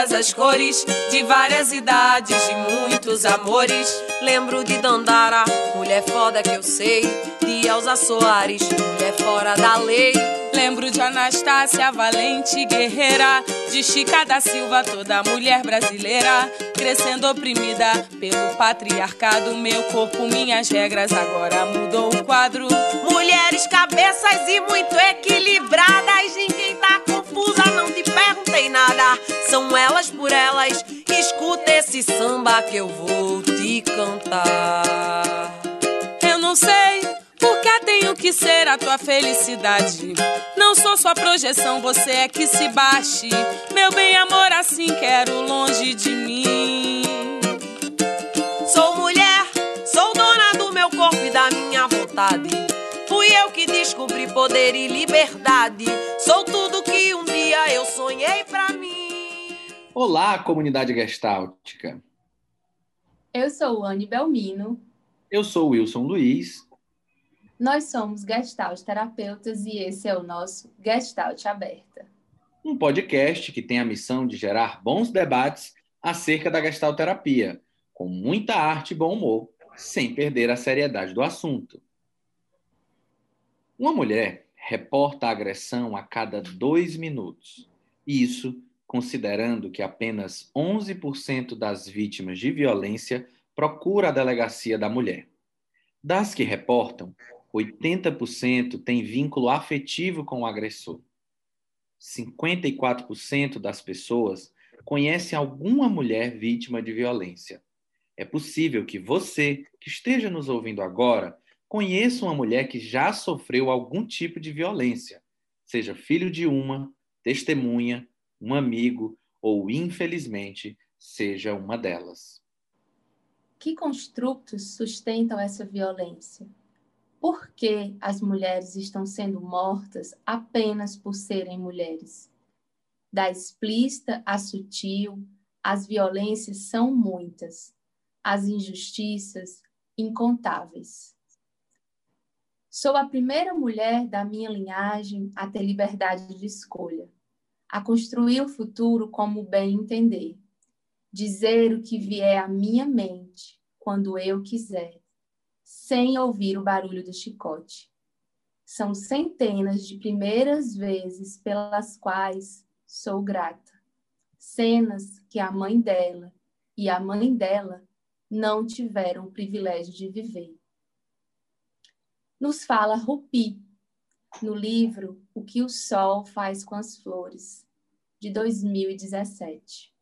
todas as cores, de várias idades, de muitos amores. Lembro de Dandara, mulher foda que eu sei, de Elza Soares, mulher fora da lei. Lembro de Anastácia, valente guerreira, de Chica da Silva, toda mulher brasileira, crescendo oprimida pelo patriarcado. Meu corpo, minhas regras, agora mudou o quadro. Mulheres, cabeças e muito equilibradas, ninguém confusa, não te perguntei nada. São elas por elas, escuta esse samba que eu vou te cantar. Eu não sei porque tenho que ser a tua felicidade. Não sou sua projeção, você é que se baixe. Meu bem, amor, assim quero longe de mim. Sou mulher, sou dona do meu corpo e da minha vontade. Fui eu que descobri poder e liberdade. Sou tudo que um dia eu sonhei pra mim. Olá, comunidade gestáltica. Eu sou Anne Belmino. Eu sou Wilson Luiz nós somos Gestalt terapeutas e esse é o nosso Gestalt Aberta. Um podcast que tem a missão de gerar bons debates acerca da Gestalt terapia, com muita arte e bom humor, sem perder a seriedade do assunto. Uma mulher reporta a agressão a cada dois minutos. Isso considerando que apenas 11% das vítimas de violência procura a delegacia da mulher. Das que reportam, 80% tem vínculo afetivo com o agressor. 54% das pessoas conhecem alguma mulher vítima de violência. É possível que você, que esteja nos ouvindo agora, conheça uma mulher que já sofreu algum tipo de violência, seja filho de uma, testemunha, um amigo ou, infelizmente, seja uma delas. Que construtos sustentam essa violência? por que as mulheres estão sendo mortas apenas por serem mulheres. Da explícita à sutil, as violências são muitas, as injustiças incontáveis. Sou a primeira mulher da minha linhagem a ter liberdade de escolha, a construir o futuro como bem entender, dizer o que vier à minha mente quando eu quiser sem ouvir o barulho do chicote. São centenas de primeiras vezes pelas quais sou grata. Cenas que a mãe dela e a mãe dela não tiveram o privilégio de viver. Nos fala Rupi, no livro O que o Sol faz com as Flores, de 2017.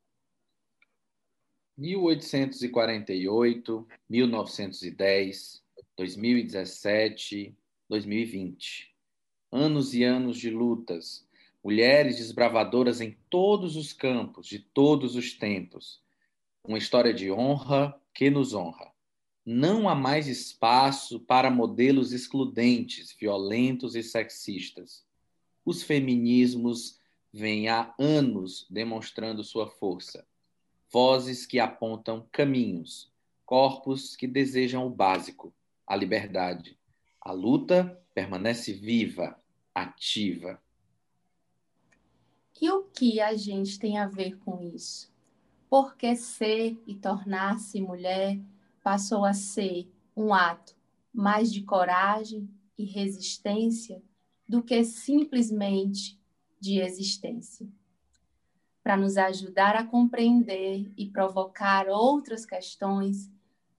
1848, 1910, 2017, 2020. Anos e anos de lutas, mulheres desbravadoras em todos os campos, de todos os tempos. Uma história de honra que nos honra. Não há mais espaço para modelos excludentes, violentos e sexistas. Os feminismos vêm há anos demonstrando sua força vozes que apontam caminhos, corpos que desejam o básico, a liberdade. A luta permanece viva, ativa. E o que a gente tem a ver com isso? Porque ser e tornar-se mulher passou a ser um ato mais de coragem e resistência do que simplesmente de existência para nos ajudar a compreender e provocar outras questões,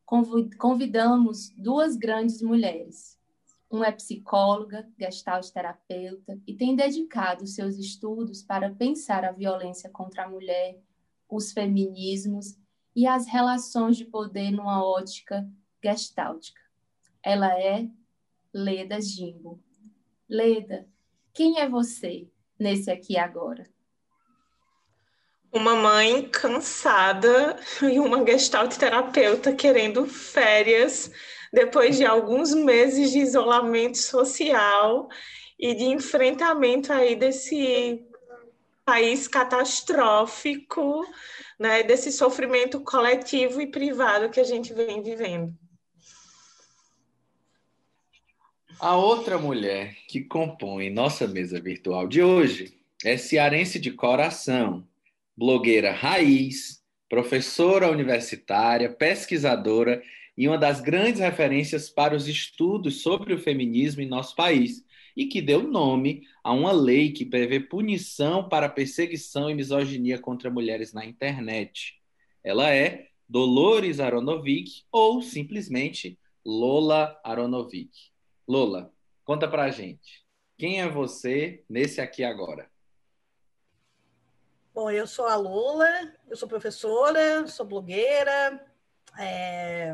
convidamos duas grandes mulheres. Uma é psicóloga, gestalt terapeuta e tem dedicado seus estudos para pensar a violência contra a mulher, os feminismos e as relações de poder numa ótica gestáltica. Ela é Leda Jimbo. Leda, quem é você nesse aqui agora? uma mãe cansada e uma gestalt terapeuta querendo férias depois de alguns meses de isolamento social e de enfrentamento aí desse país catastrófico, né, desse sofrimento coletivo e privado que a gente vem vivendo. A outra mulher que compõe nossa mesa virtual de hoje é cearense de coração, blogueira raiz, professora universitária, pesquisadora e uma das grandes referências para os estudos sobre o feminismo em nosso país, e que deu nome a uma lei que prevê punição para perseguição e misoginia contra mulheres na internet. Ela é Dolores Aronovic ou simplesmente Lola Aronovic. Lola, conta pra gente. Quem é você nesse aqui agora? Bom, eu sou a Lola, eu sou professora, sou blogueira, é...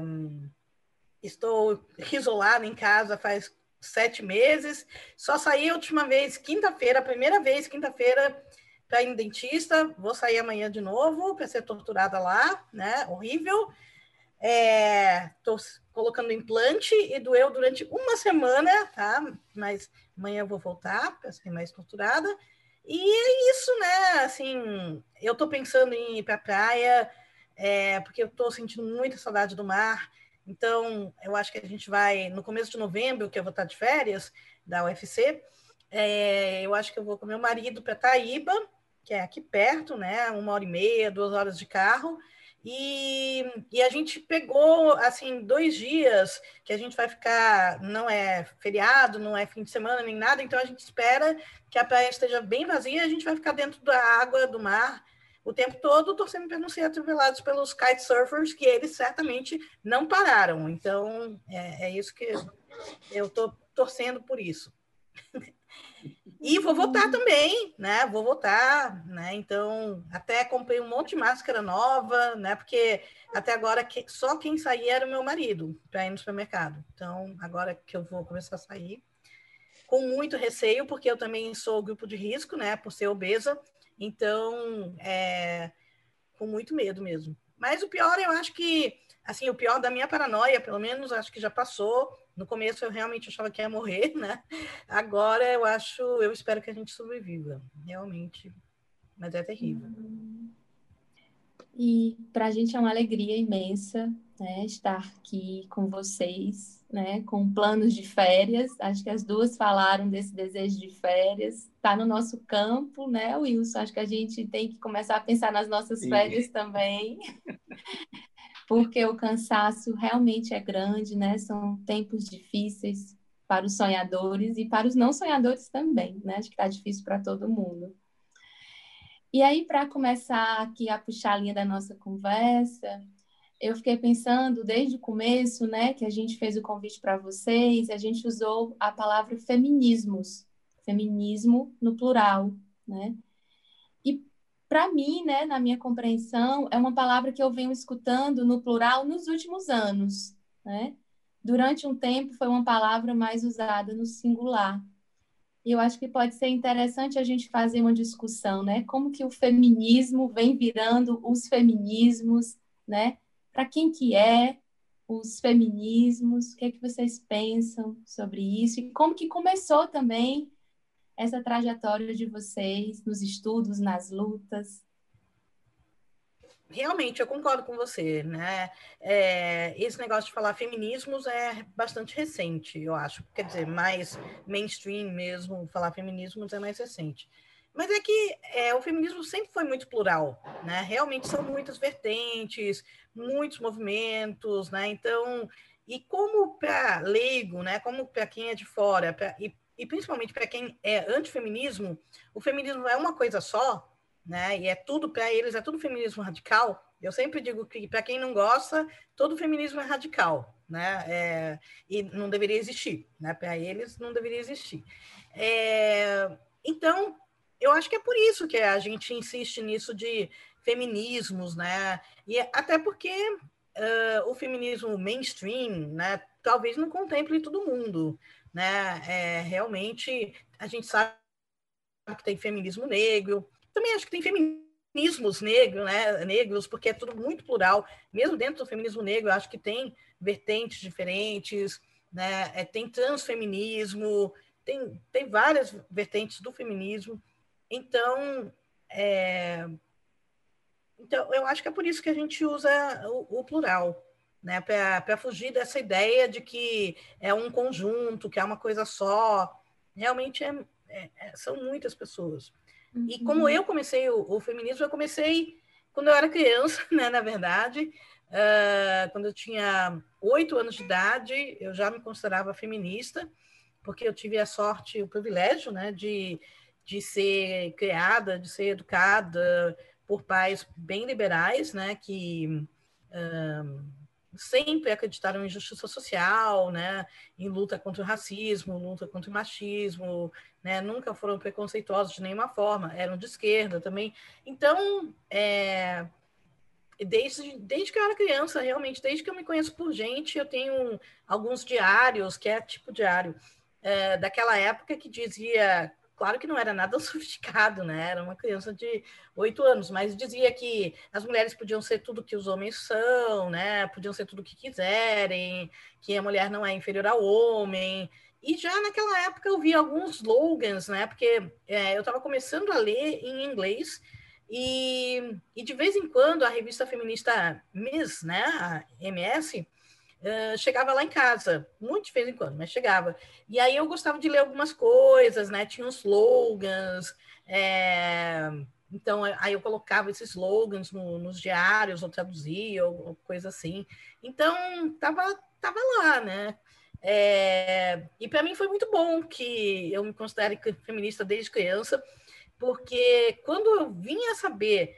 estou isolada em casa faz sete meses. Só saí a última vez, quinta-feira, primeira vez, quinta-feira, para ir no dentista. Vou sair amanhã de novo para ser torturada lá, né? Horrível. Estou é, colocando implante e doeu durante uma semana, tá? Mas amanhã eu vou voltar para ser mais torturada. E é isso, né? Assim, eu estou pensando em ir para a praia, é, porque eu estou sentindo muita saudade do mar. Então, eu acho que a gente vai, no começo de novembro, que eu vou estar de férias da UFC, é, eu acho que eu vou com meu marido para Taíba, que é aqui perto, né? Uma hora e meia, duas horas de carro. E, e, a gente pegou, assim, dois dias que a gente vai ficar, não é feriado, não é fim de semana nem nada, então a gente espera que a praia esteja bem vazia, a gente vai ficar dentro da água, do mar, o tempo todo torcendo para não ser atropelados pelos kitesurfers, que eles certamente não pararam. Então, é, é isso que eu estou torcendo por isso. e vou votar também, né? Vou votar, né? Então, até comprei um monte de máscara nova, né? Porque até agora só quem saía era o meu marido para ir no supermercado. Então, agora que eu vou começar a sair, com muito receio, porque eu também sou grupo de risco, né? Por ser obesa. Então, é, com muito medo mesmo. Mas o pior, eu acho que, assim, o pior da minha paranoia, pelo menos, acho que já passou. No começo eu realmente achava que ia morrer, né? Agora eu acho, eu espero que a gente sobreviva, realmente. Mas é terrível. E para a gente é uma alegria imensa né, estar aqui com vocês, né, com planos de férias. Acho que as duas falaram desse desejo de férias. Está no nosso campo, né, Wilson? Acho que a gente tem que começar a pensar nas nossas Sim. férias também. Porque o cansaço realmente é grande, né? São tempos difíceis para os sonhadores e para os não sonhadores também, né? Acho que está difícil para todo mundo. E aí, para começar aqui a puxar a linha da nossa conversa, eu fiquei pensando desde o começo, né, que a gente fez o convite para vocês, a gente usou a palavra feminismos, feminismo no plural, né? E para mim, né, na minha compreensão, é uma palavra que eu venho escutando no plural nos últimos anos, né? Durante um tempo foi uma palavra mais usada no singular. E eu acho que pode ser interessante a gente fazer uma discussão, né? Como que o feminismo vem virando os feminismos, né? Para quem que é os feminismos, o que é que vocês pensam sobre isso e como que começou também essa trajetória de vocês nos estudos, nas lutas? Realmente, eu concordo com você, né? É, esse negócio de falar feminismos é bastante recente, eu acho. Quer dizer, mais mainstream mesmo, falar feminismos é mais recente. Mas é que é, o feminismo sempre foi muito plural, né? Realmente são muitas vertentes, muitos movimentos, né? Então, e como para leigo, né? Como para quem é de fora, pra, e, e principalmente para quem é antifeminismo, o feminismo é uma coisa só, né? E é tudo para eles, é tudo feminismo radical. Eu sempre digo que para quem não gosta, todo feminismo é radical, né? É, e não deveria existir, né? Para eles não deveria existir. É, então eu acho que é por isso que a gente insiste nisso de feminismos, né? E até porque uh, o feminismo mainstream, né, talvez não contemple todo mundo, né? É, realmente a gente sabe que tem feminismo negro, também acho que tem feminismo feminismos negros, né, negros, porque é tudo muito plural. Mesmo dentro do feminismo negro, acho que tem vertentes diferentes, né? É, tem transfeminismo, tem, tem várias vertentes do feminismo. Então, é, então, eu acho que é por isso que a gente usa o, o plural, né? Para fugir dessa ideia de que é um conjunto, que é uma coisa só. Realmente é, é, é são muitas pessoas. Uhum. E como eu comecei o, o, feminismo, eu comecei quando eu era criança, né? Na verdade, uh, quando eu tinha oito anos de idade, eu já me considerava feminista, porque eu tive a sorte, o privilégio, né? De, de ser criada, de ser educada por pais bem liberais, né? Que uh, sempre acreditaram em justiça social, né, em luta contra o racismo, luta contra o machismo, né, nunca foram preconceituosos de nenhuma forma, eram de esquerda também. Então, é, desde, desde que eu era criança, realmente, desde que eu me conheço por gente, eu tenho alguns diários, que é tipo diário, é, daquela época que dizia Claro que não era nada sofisticado, né? Era uma criança de oito anos, mas dizia que as mulheres podiam ser tudo que os homens são, né? Podiam ser tudo que quiserem, que a mulher não é inferior ao homem. E já naquela época eu vi alguns slogans, né? Porque é, eu estava começando a ler em inglês e, e de vez em quando a revista feminista Miss, né? A MS, Chegava lá em casa, muito de vez em quando, mas chegava. E aí eu gostava de ler algumas coisas, né? Tinha uns slogans, é... então aí eu colocava esses slogans no, nos diários, ou traduzia, ou, ou, coisa assim. Então, tava, tava lá, né? É... E para mim foi muito bom que eu me considere feminista desde criança, porque quando eu vinha saber.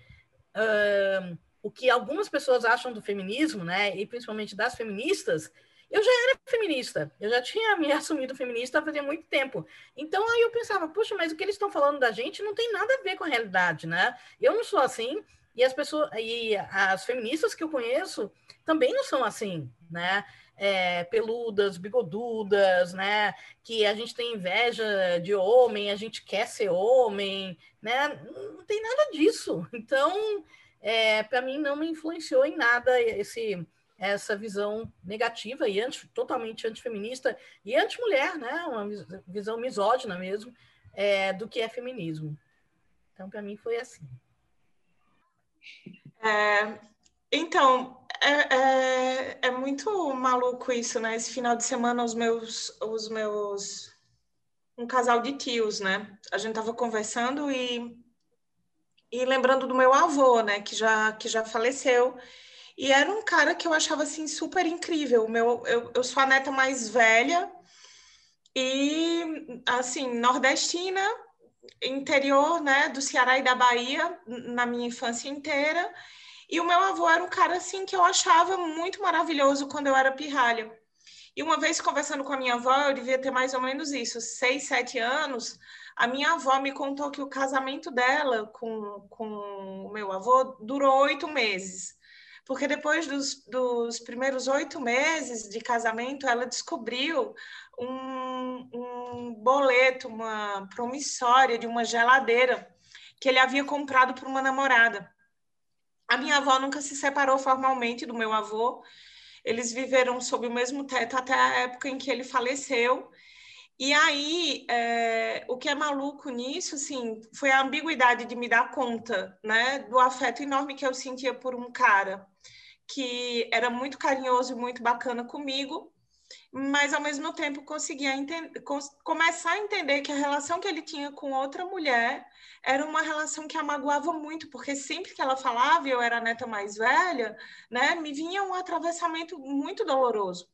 Uh o que algumas pessoas acham do feminismo, né, e principalmente das feministas, eu já era feminista, eu já tinha me assumido feminista fazia muito tempo. Então aí eu pensava, puxa, mas o que eles estão falando da gente não tem nada a ver com a realidade, né? Eu não sou assim, e as pessoas e as feministas que eu conheço também não são assim, né? É, peludas, bigodudas, né? Que a gente tem inveja de homem, a gente quer ser homem, né? Não tem nada disso. Então, é, para mim não me influenciou em nada esse essa visão negativa e anti, totalmente antifeminista e anti-mulher, né? Uma visão misógina mesmo é, do que é feminismo. Então, para mim, foi assim. É, então, é, é, é, muito maluco isso, né? Esse final de semana, os meus, os meus, um casal de tios, né? A gente tava conversando e e lembrando do meu avô, né, que já, que já faleceu. E era um cara que eu achava assim super incrível. Meu, eu, eu sou a neta mais velha e assim, nordestina, interior, né, do Ceará e da Bahia na minha infância inteira. E o meu avô era um cara assim que eu achava muito maravilhoso quando eu era pirralha. E uma vez conversando com a minha avó, eu devia ter mais ou menos isso, seis, sete anos. A minha avó me contou que o casamento dela com, com o meu avô durou oito meses. Porque depois dos, dos primeiros oito meses de casamento, ela descobriu um, um boleto, uma promissória de uma geladeira que ele havia comprado para uma namorada. A minha avó nunca se separou formalmente do meu avô. Eles viveram sob o mesmo teto até a época em que ele faleceu. E aí, é, o que é maluco nisso, assim, foi a ambiguidade de me dar conta, né, do afeto enorme que eu sentia por um cara que era muito carinhoso e muito bacana comigo, mas ao mesmo tempo conseguia começar a entender que a relação que ele tinha com outra mulher era uma relação que a magoava muito, porque sempre que ela falava, eu era a neta mais velha, né, me vinha um atravessamento muito doloroso.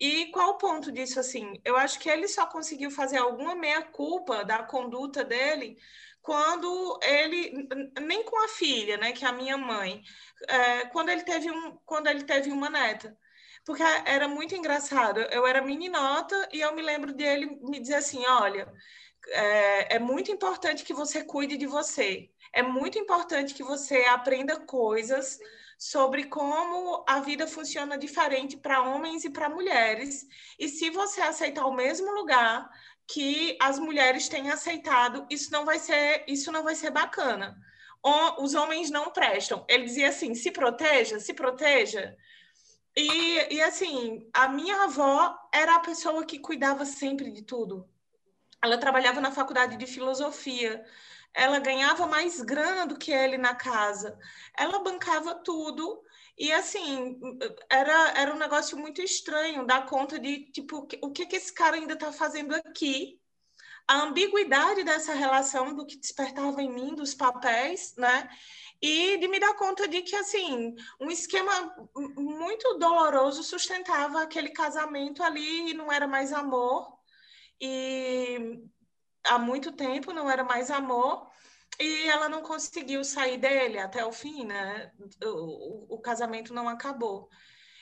E qual o ponto disso, assim? Eu acho que ele só conseguiu fazer alguma meia-culpa da conduta dele quando ele, nem com a filha, né, que é a minha mãe, é, quando, ele teve um, quando ele teve uma neta. Porque era muito engraçado. Eu era meninota e eu me lembro dele me dizer assim: olha, é, é muito importante que você cuide de você. É muito importante que você aprenda coisas sobre como a vida funciona diferente para homens e para mulheres. E se você aceitar o mesmo lugar que as mulheres têm aceitado, isso não vai ser, isso não vai ser bacana. os homens não prestam. Ele dizia assim: se proteja, se proteja. E, e assim, a minha avó era a pessoa que cuidava sempre de tudo. Ela trabalhava na faculdade de filosofia. Ela ganhava mais grana do que ele na casa. Ela bancava tudo. E assim, era, era um negócio muito estranho dar conta de, tipo, o que, que esse cara ainda está fazendo aqui? A ambiguidade dessa relação do que despertava em mim, dos papéis, né? e de me dar conta de que assim um esquema muito doloroso sustentava aquele casamento ali e não era mais amor e há muito tempo não era mais amor e ela não conseguiu sair dele até o fim, né? O, o, casamento não acabou.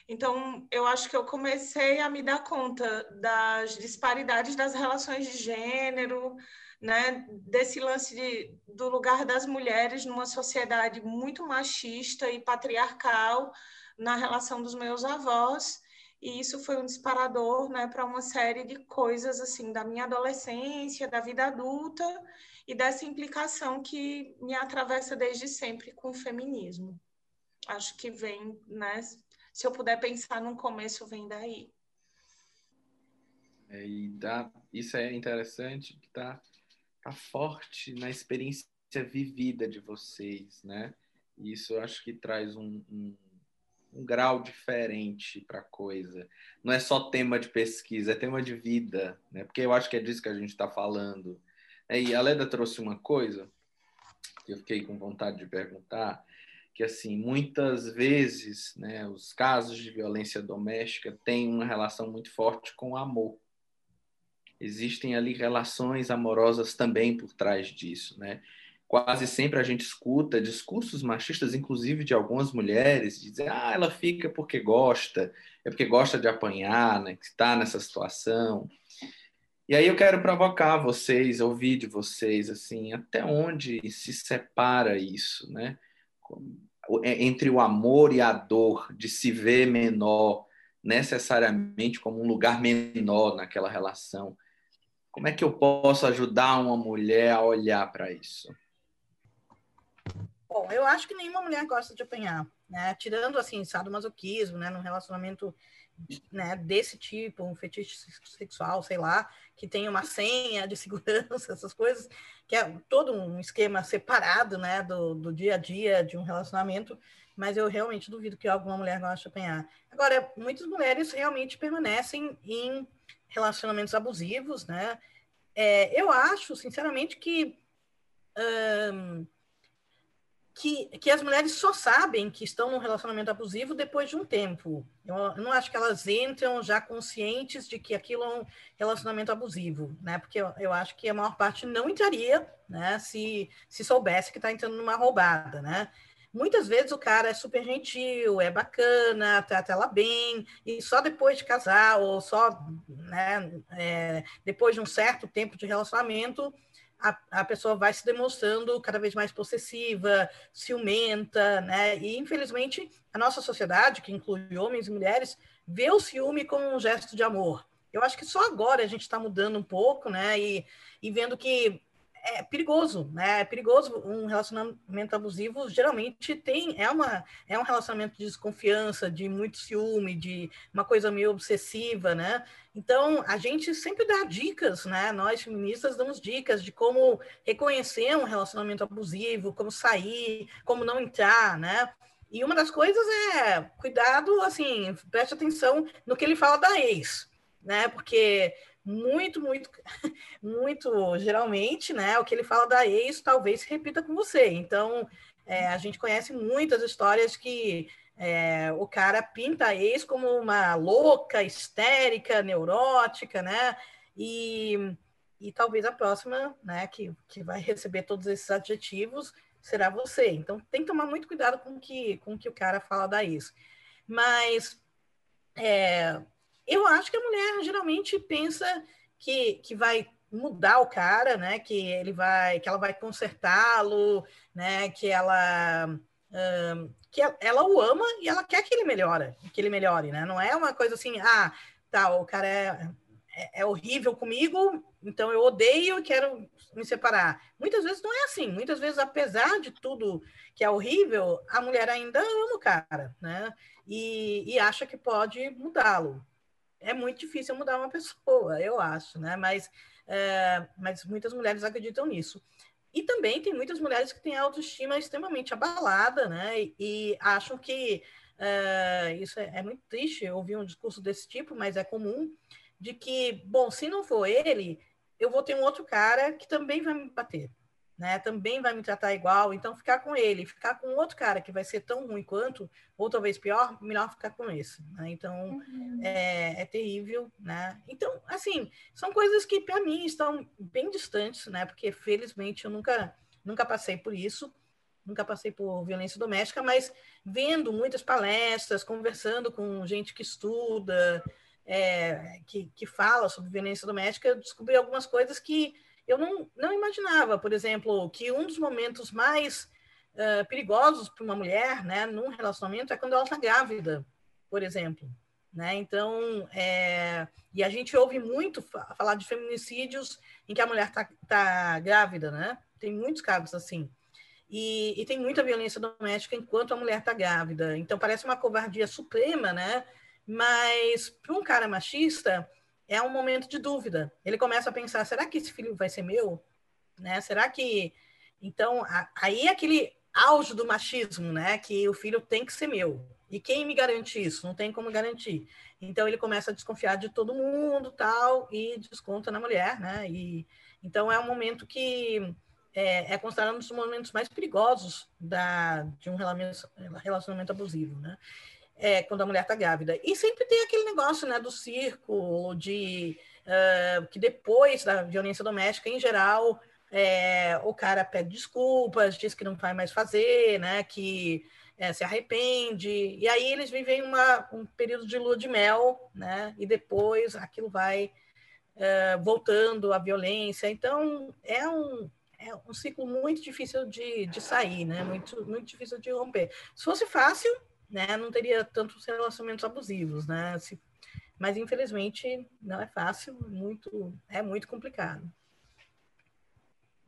Então, eu acho que eu comecei a me dar conta das disparidades das relações de gênero, né? Desse lance de, do lugar das mulheres numa sociedade muito machista e patriarcal na relação dos meus avós e isso foi um disparador né, para uma série de coisas assim da minha adolescência, da vida adulta e dessa implicação que me atravessa desde sempre com o feminismo. Acho que vem, né? Se eu puder pensar num começo, vem daí. É, e dá, isso é interessante, está tá forte na experiência vivida de vocês, né? E isso eu acho que traz um, um um grau diferente para a coisa. Não é só tema de pesquisa, é tema de vida, né? Porque eu acho que é disso que a gente está falando. É, e a Leda trouxe uma coisa que eu fiquei com vontade de perguntar, que assim muitas vezes, né, os casos de violência doméstica têm uma relação muito forte com o amor. Existem ali relações amorosas também por trás disso, né? Quase sempre a gente escuta discursos machistas, inclusive de algumas mulheres, de dizer, ah, ela fica porque gosta, é porque gosta de apanhar, né, que está nessa situação. E aí eu quero provocar vocês, ouvir de vocês, assim, até onde se separa isso, né? É, entre o amor e a dor, de se ver menor, necessariamente como um lugar menor naquela relação. Como é que eu posso ajudar uma mulher a olhar para isso? Bom, eu acho que nenhuma mulher gosta de apanhar, né? Tirando, assim, sadomasoquismo, né? Num relacionamento né, desse tipo, um fetiche sexual, sei lá, que tem uma senha de segurança, essas coisas, que é todo um esquema separado, né, do, do dia a dia de um relacionamento, mas eu realmente duvido que alguma mulher goste de apanhar. Agora, muitas mulheres realmente permanecem em relacionamentos abusivos, né? É, eu acho, sinceramente, que que, que as mulheres só sabem que estão num relacionamento abusivo depois de um tempo. Eu, não acho que elas entram já conscientes de que aquilo é um relacionamento abusivo, né? Porque eu, eu acho que a maior parte não entraria, né? Se, se soubesse que está entrando numa roubada, né? Muitas vezes o cara é super gentil, é bacana, trata ela bem, e só depois de casar, ou só né, é, depois de um certo tempo de relacionamento, a, a pessoa vai se demonstrando cada vez mais possessiva, ciumenta, né? E, infelizmente, a nossa sociedade, que inclui homens e mulheres, vê o ciúme como um gesto de amor. Eu acho que só agora a gente está mudando um pouco, né? E, e vendo que é perigoso, né? É perigoso um relacionamento abusivo. Geralmente tem é uma é um relacionamento de desconfiança, de muito ciúme, de uma coisa meio obsessiva, né? Então a gente sempre dá dicas, né? Nós feministas damos dicas de como reconhecer um relacionamento abusivo, como sair, como não entrar, né? E uma das coisas é cuidado, assim, preste atenção no que ele fala da ex, né? Porque muito, muito, muito, geralmente, né? O que ele fala da ex talvez se repita com você. Então, é, a gente conhece muitas histórias que é, o cara pinta a ex como uma louca, histérica, neurótica, né? E, e talvez a próxima, né, que, que vai receber todos esses adjetivos será você. Então, tem que tomar muito cuidado com que, com que o cara fala da ex. Mas é, eu acho que a mulher geralmente pensa que, que vai mudar o cara, né? Que ele vai, que ela vai consertá-lo, né? Que ela um, que ela o ama e ela quer que ele melhore, que ele melhore, né? Não é uma coisa assim, ah, tá, o cara é, é, é horrível comigo, então eu odeio e quero me separar. Muitas vezes não é assim. Muitas vezes, apesar de tudo que é horrível, a mulher ainda ama o cara, né? E, e acha que pode mudá-lo. É muito difícil mudar uma pessoa, eu acho, né? Mas, é, mas muitas mulheres acreditam nisso. E também tem muitas mulheres que têm autoestima extremamente abalada, né? E, e acham que uh, isso é, é, muito triste ouvir um discurso desse tipo, mas é comum de que, bom, se não for ele, eu vou ter um outro cara que também vai me bater, né? Também vai me tratar igual. Então, ficar com ele, ficar com outro cara que vai ser tão ruim quanto, ou talvez pior, melhor ficar com esse. Né? Então, uhum. é, é, terrível, né? Então, assim, são coisas que para mim estão bem distantes, né? Porque felizmente eu nunca, nunca passei por isso. Nunca passei por violência doméstica, mas vendo muitas palestras, conversando com gente que estuda, é, que, que fala sobre violência doméstica, eu descobri algumas coisas que eu não, não imaginava. Por exemplo, que um dos momentos mais uh, perigosos para uma mulher, né, num relacionamento, é quando ela está grávida, por exemplo. Né? Então, é... e a gente ouve muito falar de feminicídios em que a mulher está tá grávida, né? Tem muitos casos assim. E, e, tem muita violência doméstica enquanto a mulher está grávida. Então, parece uma covardia suprema, né? Mas para um cara machista é um momento de dúvida. Ele começa a pensar: será que esse filho vai ser meu? Né? Será que então a, aí é aquele auge do machismo, né? Que o filho tem que ser meu. E quem me garante isso? Não tem como garantir. Então ele começa a desconfiar de todo mundo, tal, e desconta na mulher, né? E então é um momento que é, é considerado um dos momentos mais perigosos da, de um relacionamento, relacionamento abusivo, né? É, quando a mulher está grávida. E sempre tem aquele negócio né, do círculo, de uh, que depois da violência doméstica, em geral, é, o cara pede desculpas, diz que não vai mais fazer, né, que é, se arrepende, e aí eles vivem uma, um período de lua de mel, né, e depois aquilo vai uh, voltando à violência. Então, é um, é um ciclo muito difícil de, de sair, né, muito, muito difícil de romper. Se fosse fácil, né, não teria tantos relacionamentos abusivos, né? Se, mas infelizmente não é fácil, muito é muito complicado.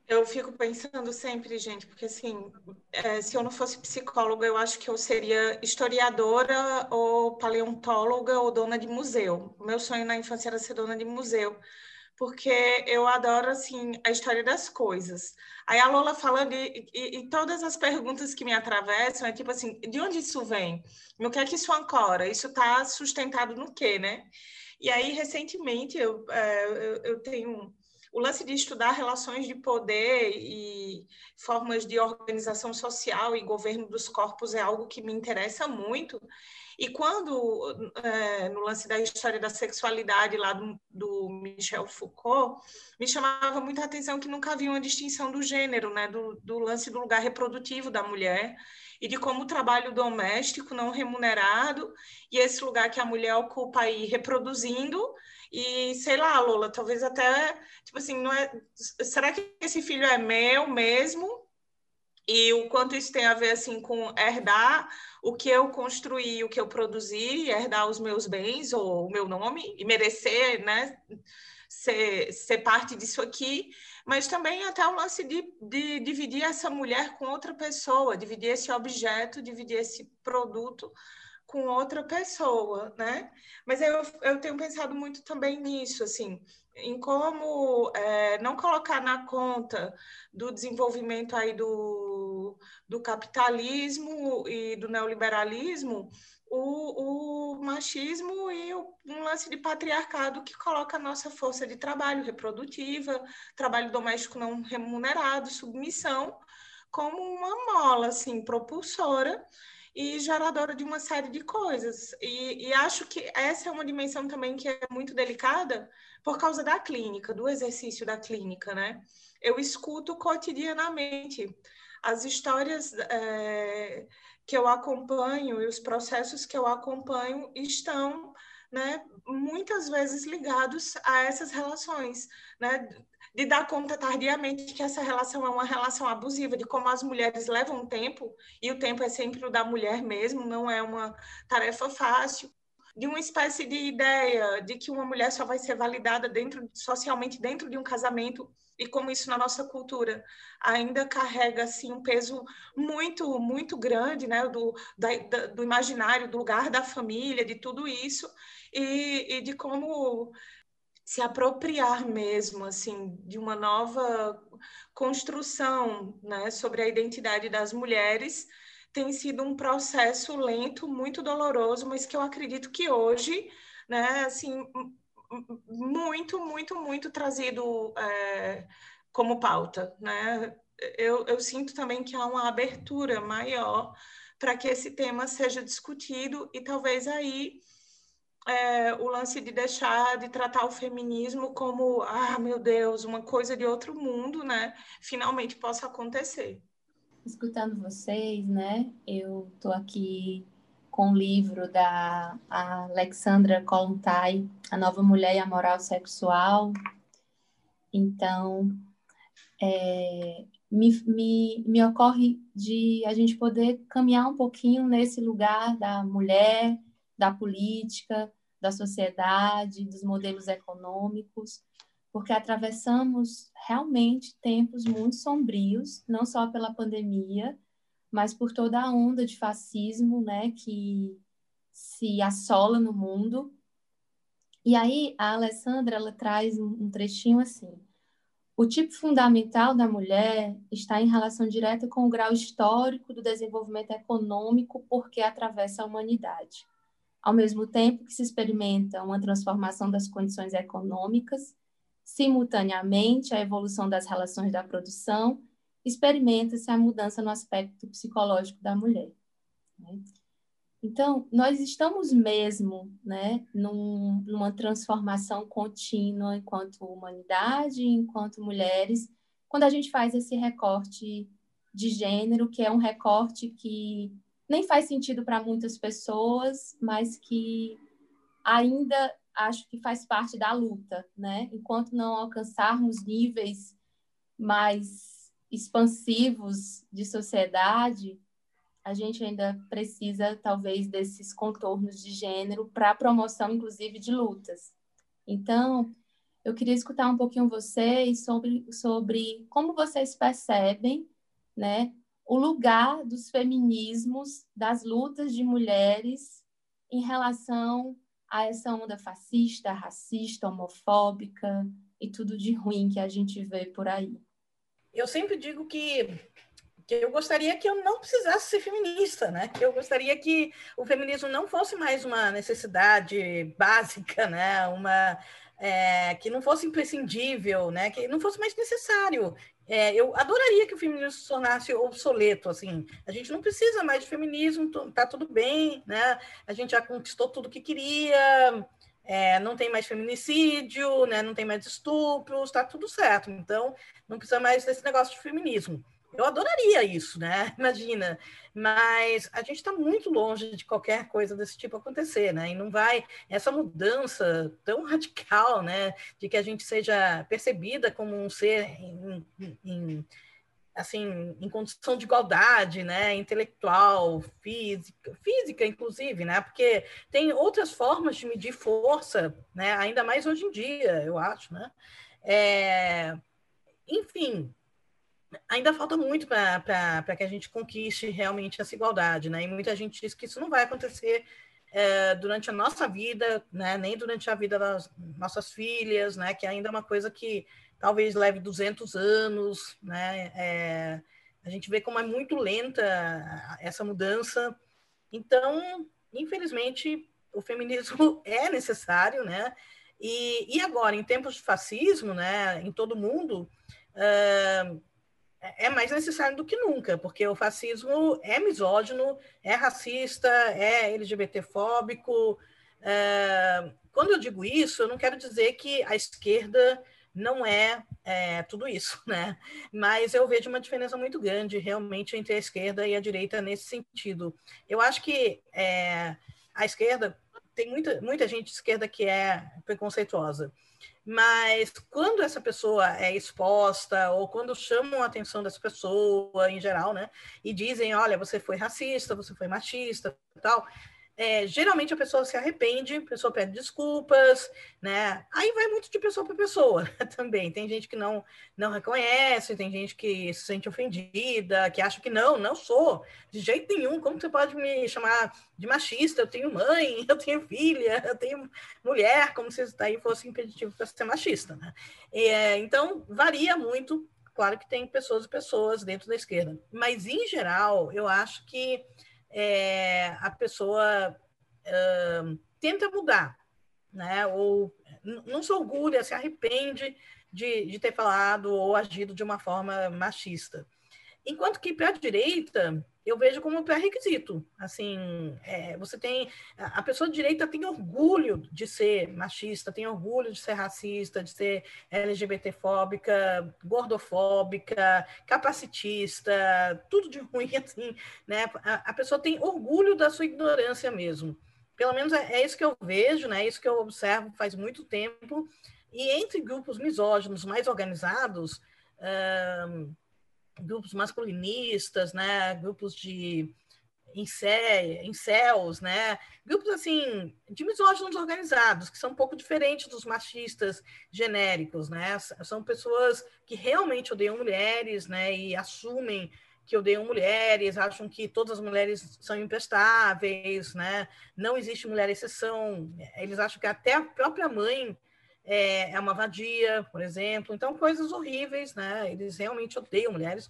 Eu fico pensando sempre, gente, porque assim, é, se eu não fosse psicóloga, eu acho que eu seria historiadora ou paleontóloga ou dona de museu. Meu sonho na infância era ser dona de museu porque eu adoro assim a história das coisas. Aí a Lola falando e, e, e, todas as perguntas que me atravessam é tipo assim, de onde isso vem? No que é que isso ancora? Isso está sustentado no quê, né? E aí recentemente eu, é, eu, eu tenho o lance de estudar relações de poder e formas de organização social e governo dos corpos é algo que me interessa muito. E quando, é, no lance da história da sexualidade lá do, do, Michel Foucault, me chamava muita atenção que nunca havia uma distinção do gênero, né? do, do lance do lugar reprodutivo da mulher e de como o trabalho doméstico não remunerado e esse lugar que a mulher ocupa aí reproduzindo e sei lá, Lola, talvez até tipo assim, não é, será que esse filho é meu mesmo? E o quanto isso tem a ver assim com herdar o que eu construí, o que eu produzi, herdar os meus bens ou o meu nome e merecer, né, ser, ser parte disso aqui, mas também até o lance de, de dividir essa mulher com outra pessoa, dividir esse objeto, dividir esse produto com outra pessoa, né? Mas eu, eu tenho pensado muito também nisso, assim, em como é, não colocar na conta do desenvolvimento aí do, do capitalismo e do neoliberalismo o, o machismo e o, um lance de patriarcado que coloca a nossa força de trabalho reprodutiva, trabalho doméstico não remunerado, submissão, como uma mola, assim, propulsora e geradora de uma série de coisas. E, e, acho que essa é uma dimensão também que é muito delicada por causa da clínica, do exercício da clínica, né? Eu escuto cotidianamente as histórias é, que eu acompanho e os processos que eu acompanho estão né, muitas vezes ligados a essas relações, né, de dar conta tardiamente que essa relação é uma relação abusiva, de como as mulheres levam tempo, e o tempo é sempre o da mulher mesmo, não é uma tarefa fácil, de uma espécie de ideia de que uma mulher só vai ser validada dentro socialmente dentro de um casamento e como isso na nossa cultura ainda carrega assim um peso muito muito grande né do, da, do imaginário do lugar da família de tudo isso e, e de como se apropriar mesmo assim de uma nova construção né, sobre a identidade das mulheres tem sido um processo lento, muito doloroso, mas que eu acredito que hoje, né, assim, muito, muito, muito trazido é, como pauta, né? Eu, eu sinto também que há uma abertura maior para que esse tema seja discutido e talvez aí é, o lance de deixar de tratar o feminismo como, ah, meu Deus, uma coisa de outro mundo, né? Finalmente possa acontecer. Escutando vocês, né? Eu tô aqui com o livro da Alexandra Kollontai, A Nova Mulher e a Moral Sexual. Então, é, me, me, me ocorre de a gente poder caminhar um pouquinho nesse lugar da mulher, da política, da sociedade, dos modelos econômicos, porque atravessamos realmente tempos muito sombrios, não só pela pandemia, mas por toda a onda de fascismo, né, que se assola no mundo. E aí a Alessandra ela traz um trechinho assim: o tipo fundamental da mulher está em relação direta com o grau histórico do desenvolvimento econômico porque atravessa a humanidade ao mesmo tempo que se experimenta uma transformação das condições econômicas, simultaneamente a evolução das relações da produção, experimenta-se a mudança no aspecto psicológico da mulher. Né? Então, nós estamos mesmo né, num, numa transformação contínua enquanto humanidade, enquanto mulheres, quando a gente faz esse recorte de gênero, que é um recorte que nem faz sentido para muitas pessoas, mas que ainda acho que faz parte da luta, né? Enquanto não alcançarmos níveis mais expansivos de sociedade, a gente ainda precisa talvez desses contornos de gênero para promoção, inclusive, de lutas. Então, eu queria escutar um pouquinho vocês sobre, sobre como vocês percebem, né, o lugar dos feminismos, das lutas de mulheres em relação a essa onda fascista, racista, homofóbica e tudo de ruim que a gente vê por aí. Eu sempre digo que, que eu gostaria que eu não precisasse ser feminista, né? Que eu gostaria que o feminismo não fosse mais uma necessidade básica, né? Uma é, que não fosse imprescindível, né? Que não fosse mais necessário. É, eu adoraria que o feminismo se tornasse obsoleto, assim. A gente não precisa mais de feminismo, tá tudo bem, né? A gente já conquistou tudo que queria, é, não tem mais feminicídio, né? Não tem mais estupros, tá tudo certo. Então, não precisa mais desse negócio de feminismo. Eu adoraria isso, né? Imagina. Mas a gente está muito longe de qualquer coisa desse tipo acontecer, né? E não vai essa mudança tão radical, né? De que a gente seja percebida como um ser em, em, assim, em condição de igualdade, né? Intelectual, física, física, inclusive, né? Porque tem outras formas de medir força, né? Ainda mais hoje em dia, eu acho, né? É... Enfim, ainda falta muito para que a gente conquiste realmente essa igualdade, né? E muita gente diz que isso não vai acontecer é, durante a nossa vida, né? Nem durante a vida das nossas filhas, né? Que ainda é uma coisa que talvez leve 200 anos, né? É, a gente vê como é muito lenta essa mudança. Então, infelizmente, o feminismo é necessário, né? E, e agora, em tempos de fascismo, né? Em todo mundo, uh, é, é mais necessário do que nunca, porque o fascismo é misógino, é racista, é LGBTfóbico. É... Quando eu digo isso, eu não quero dizer que a esquerda não é, é, tudo isso, né? Mas eu vejo uma diferença muito grande realmente entre a esquerda e a direita nesse sentido. Eu acho que é, a esquerda tem muita, muita gente de esquerda que é preconceituosa. Mas quando essa pessoa é exposta, ou quando chamam a atenção dessa pessoa em geral, né? E dizem, olha, você foi racista, você foi machista tal, é, geralmente a pessoa se arrepende, a pessoa pede desculpas, né? Aí vai muito de pessoa para pessoa também. Tem gente que não, não reconhece, tem gente que se sente ofendida, que acha que não, não sou, de jeito nenhum. Como você pode me chamar de machista? Eu tenho mãe, eu tenho filha, eu tenho mulher, como se isso daí fosse impeditivo para ser machista, né? É, então, varia muito. Claro que tem pessoas e pessoas dentro da esquerda, mas em geral, eu acho que é, a pessoa tenta mudar, né? Ou não se orgulha, se arrepende de, de ter falado ou agido de uma forma machista. Enquanto que para a direita, eu vejo como pré-requisito. Assim, é, você tem. A pessoa de direita tem orgulho de ser machista, tem orgulho de ser racista, de ser LGBTfóbica, gordofóbica, capacitista, tudo de ruim, assim, né? A, a pessoa tem orgulho da sua ignorância mesmo. Pelo menos é, é isso que eu vejo, né? É isso que eu observo faz muito tempo. E entre grupos misóginos mais organizados, grupos masculinistas, né? Grupos de incels, né? Grupos assim de misóginos organizados, que são um pouco diferentes dos machistas genéricos, né? São pessoas que realmente odeiam mulheres, né? E assumem que odeiam mulheres, acham que todas as mulheres são imprestáveis, né? Não existe mulher exceção. Eles acham que até a própria mãe é, é uma vadia, por exemplo. Então, coisas horríveis, né? Eles realmente odeiam mulheres.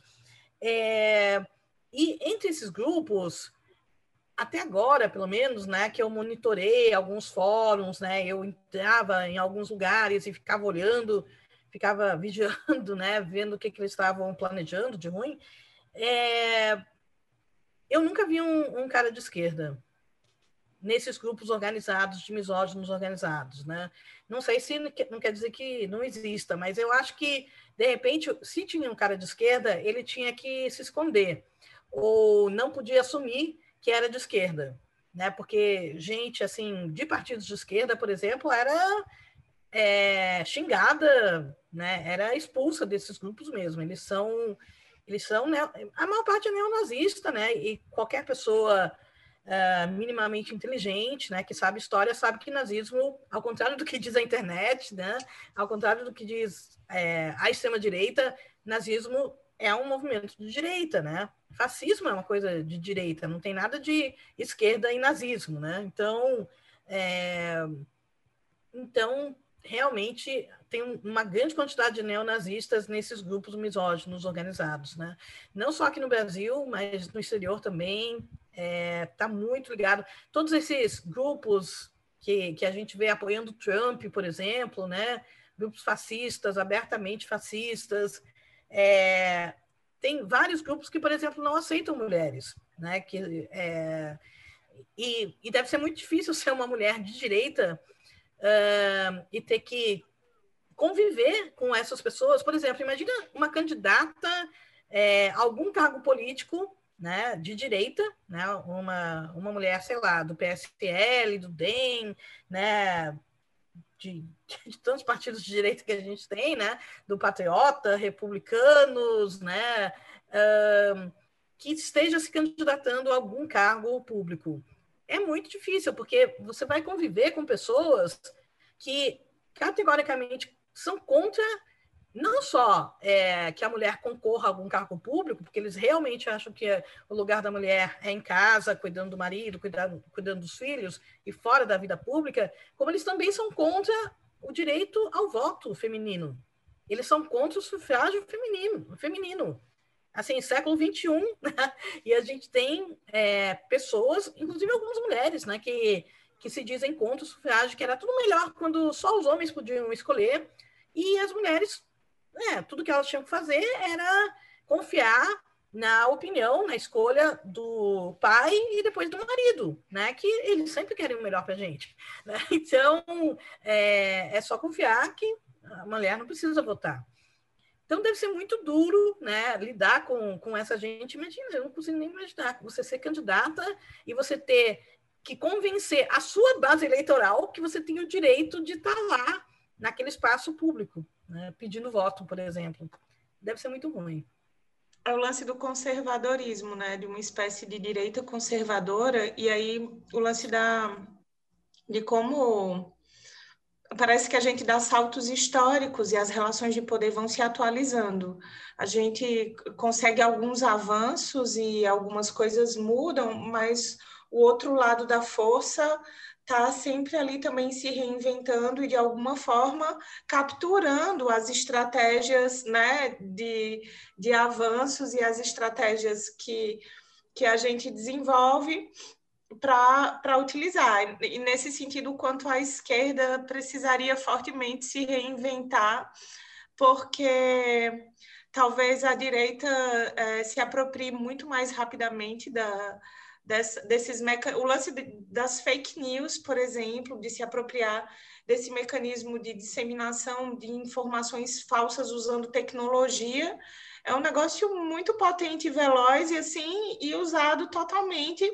É, e entre esses grupos, até agora, pelo menos, né, que eu monitorei alguns fóruns, né, eu entrava em alguns lugares e ficava olhando, ficava vigiando, né, vendo o que, que eles estavam planejando de ruim. É, eu nunca vi um, um cara de esquerda nesses grupos organizados, de misóginos organizados, né? Não sei se não quer dizer que não exista, mas eu acho que, de repente, se tinha um cara de esquerda, ele tinha que se esconder, ou não podia assumir que era de esquerda, né? Porque gente, assim, de partidos de esquerda, por exemplo, era é, xingada, né? Era expulsa desses grupos mesmo. Eles são, eles são, né? a maior parte é neonazista, né? E qualquer pessoa uh, minimamente inteligente, né, que sabe história, sabe que nazismo, ao contrário do que diz a internet, né, ao contrário do que diz é, a extrema-direita, nazismo é um movimento de direita, né? Fascismo é uma coisa de direita, não tem nada de esquerda em nazismo, né? Então, é, então realmente tem uma grande quantidade de neonazistas nesses grupos misóginos organizados, né? Não só aqui no Brasil, mas no exterior também está é, tá muito ligado. Todos esses grupos que, que a gente vê apoiando Trump, por exemplo, né? grupos fascistas, abertamente fascistas. É, tem vários grupos que, por exemplo, não aceitam mulheres. Né? Que, é, e, e, deve ser muito difícil ser uma mulher de direita uh, e ter que conviver com essas pessoas. Por exemplo, imagina uma candidata é, a algum cargo político né, de direita, né, uma, uma mulher, sei lá, do PSL, do DEM, né, de, de, tantos partidos de direita que a gente tem, né, do Patriota, republicanos, né, uh, que esteja se candidatando a algum cargo público. É muito difícil, porque você vai conviver com pessoas que categoricamente são contra não só é, que a mulher concorra a algum cargo público, porque eles realmente acham que o lugar da mulher é em casa, cuidando do marido, cuidando, cuidando dos filhos e fora da vida pública, como eles também são contra o direito ao voto feminino. Eles são contra o sufrágio feminino. feminino. Assim, século XXI, né? e a gente tem é, pessoas, inclusive algumas mulheres, né, que, que se dizem contra o sufrágio, que era tudo melhor quando só os homens podiam escolher, e as mulheres é, tudo que elas tinham que fazer era confiar na opinião, na escolha do pai e depois do marido, né? Que eles sempre querem o melhor para a gente. Né? Então, é, é, só confiar que a mulher não precisa votar. Então, deve ser muito duro, né? Lidar com, com essa gente. Imagina, eu não consigo nem imaginar você ser candidata e você ter que convencer a sua base eleitoral que você tem o direito de estar lá naquele espaço público né, pedindo voto, por exemplo. Deve ser muito ruim. é o lance do conservadorismo, né? De uma espécie de direita conservadora, e aí o lance da, de como parece que a gente dá saltos históricos e as relações de poder vão se atualizando. A gente consegue alguns avanços e algumas coisas mudam, mas o outro lado da força está sempre ali também se reinventando e de alguma forma capturando as estratégias né, de, de avanços e as estratégias que, que a gente desenvolve para utilizar. E nesse sentido, quanto a esquerda precisaria fortemente se reinventar, porque talvez a direita é, se aproprie muito mais rapidamente da, dessa, desses meca... o lance de, das fake news, por exemplo, de se apropriar desse mecanismo de disseminação de informações falsas usando tecnologia, é um negócio muito potente e veloz e assim e usado totalmente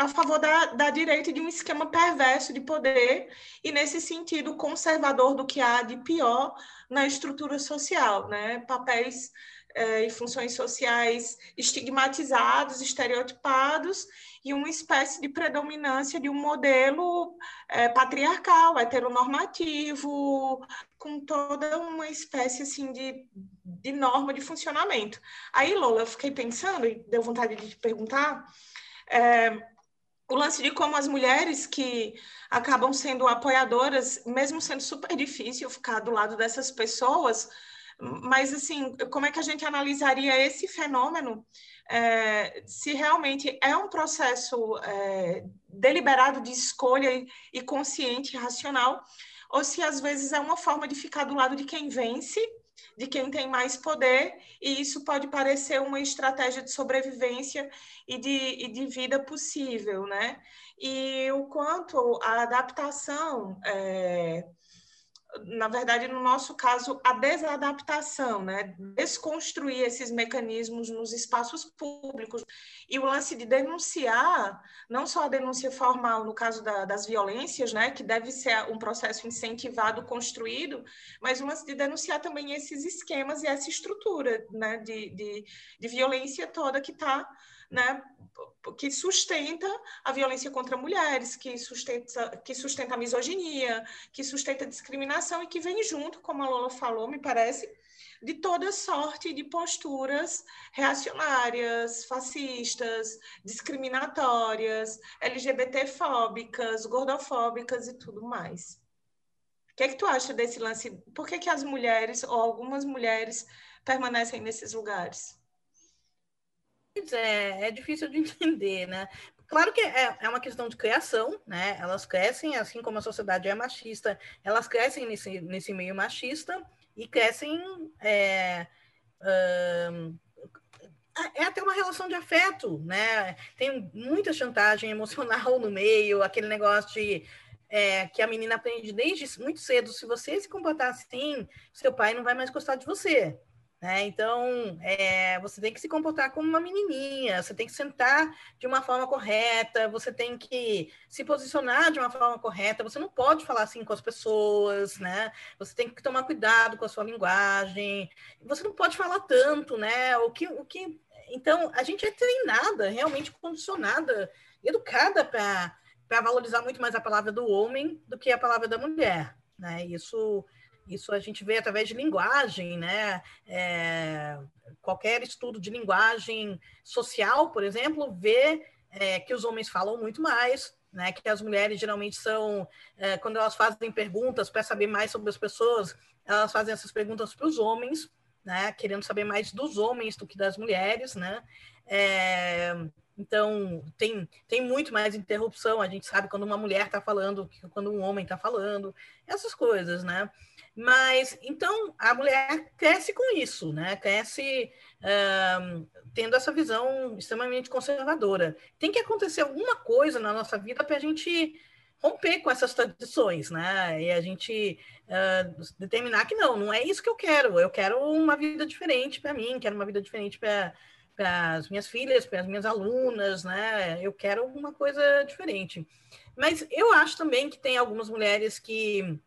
a favor da, da direita de um esquema perverso de poder e nesse sentido conservador do que há de pior na estrutura social, né? Papéis é, e funções sociais estigmatizados, estereotipados, e uma espécie de predominância de um modelo é, patriarcal, heteronormativo, com toda uma espécie assim de, de norma de funcionamento. Aí, Lola, eu fiquei pensando e deu vontade de te perguntar. É, o lance de como as mulheres que acabam sendo apoiadoras, mesmo sendo super difícil ficar do lado dessas pessoas, mas, assim, como é que a gente analisaria esse fenômeno é, se realmente é um processo é, deliberado de escolha e, e consciente, racional, ou se às vezes é uma forma de ficar do lado de quem vence, de quem tem mais poder, e isso pode parecer uma estratégia de sobrevivência e de, e de vida possível, né? E o quanto a adaptação. É, na verdade, no nosso caso, a desadaptação, né? desconstruir esses mecanismos nos espaços públicos. E o lance de denunciar, não só a denúncia formal no caso da, das violências, né? que deve ser um processo incentivado, construído, mas o lance de denunciar também esses esquemas e essa estrutura né? de, de, de violência toda que está né, que sustenta a violência contra mulheres, que sustenta, que sustenta a misoginia, que sustenta a discriminação e que vem junto, como a Lola falou, me parece, de toda sorte de posturas reacionárias, fascistas, discriminatórias, LGBTfóbicas, gordofóbicas e tudo mais. O que é que tu acha desse lance? Por que, que as mulheres, ou algumas mulheres, permanecem nesses lugares? É, é difícil de entender, né? Claro que é, é uma questão de criação, né? Elas crescem, assim como a sociedade é machista, elas crescem nesse, nesse meio machista e crescem. É, é até uma relação de afeto, né? Tem muita chantagem emocional no meio, aquele negócio de é, que a menina aprende desde muito cedo. Se você se comportar assim, seu pai não vai mais gostar de você. Né? Então, é, você tem que se comportar como uma menininha, você tem que sentar de uma forma correta, você tem que se posicionar de uma forma correta, você não pode falar assim com as pessoas, né? Você tem que tomar cuidado com a sua linguagem, você não pode falar tanto, né? O que, o que... Então, a gente é treinada, realmente condicionada, educada para valorizar muito mais a palavra do homem do que a palavra da mulher, né? Isso isso a gente vê através de linguagem, né? É, qualquer estudo de linguagem social, por exemplo, vê é, que os homens falam muito mais, né? Que as mulheres geralmente são, é, quando elas fazem perguntas para saber mais sobre as pessoas, elas fazem essas perguntas para os homens, né? Querendo saber mais dos homens do que das mulheres, né? É, então, tem, tem muito mais interrupção. A gente sabe quando uma mulher está falando, quando um homem está falando, essas coisas, né? Mas então a mulher cresce com isso, né? Cresce um, tendo essa visão extremamente conservadora. Tem que acontecer alguma coisa na nossa vida para a gente romper com essas tradições, né? E a gente uh, determinar que não, não é isso que eu quero. Eu quero uma vida diferente para mim, quero uma vida diferente para as minhas filhas, para as minhas alunas, né? Eu quero uma coisa diferente. Mas eu acho também que tem algumas mulheres que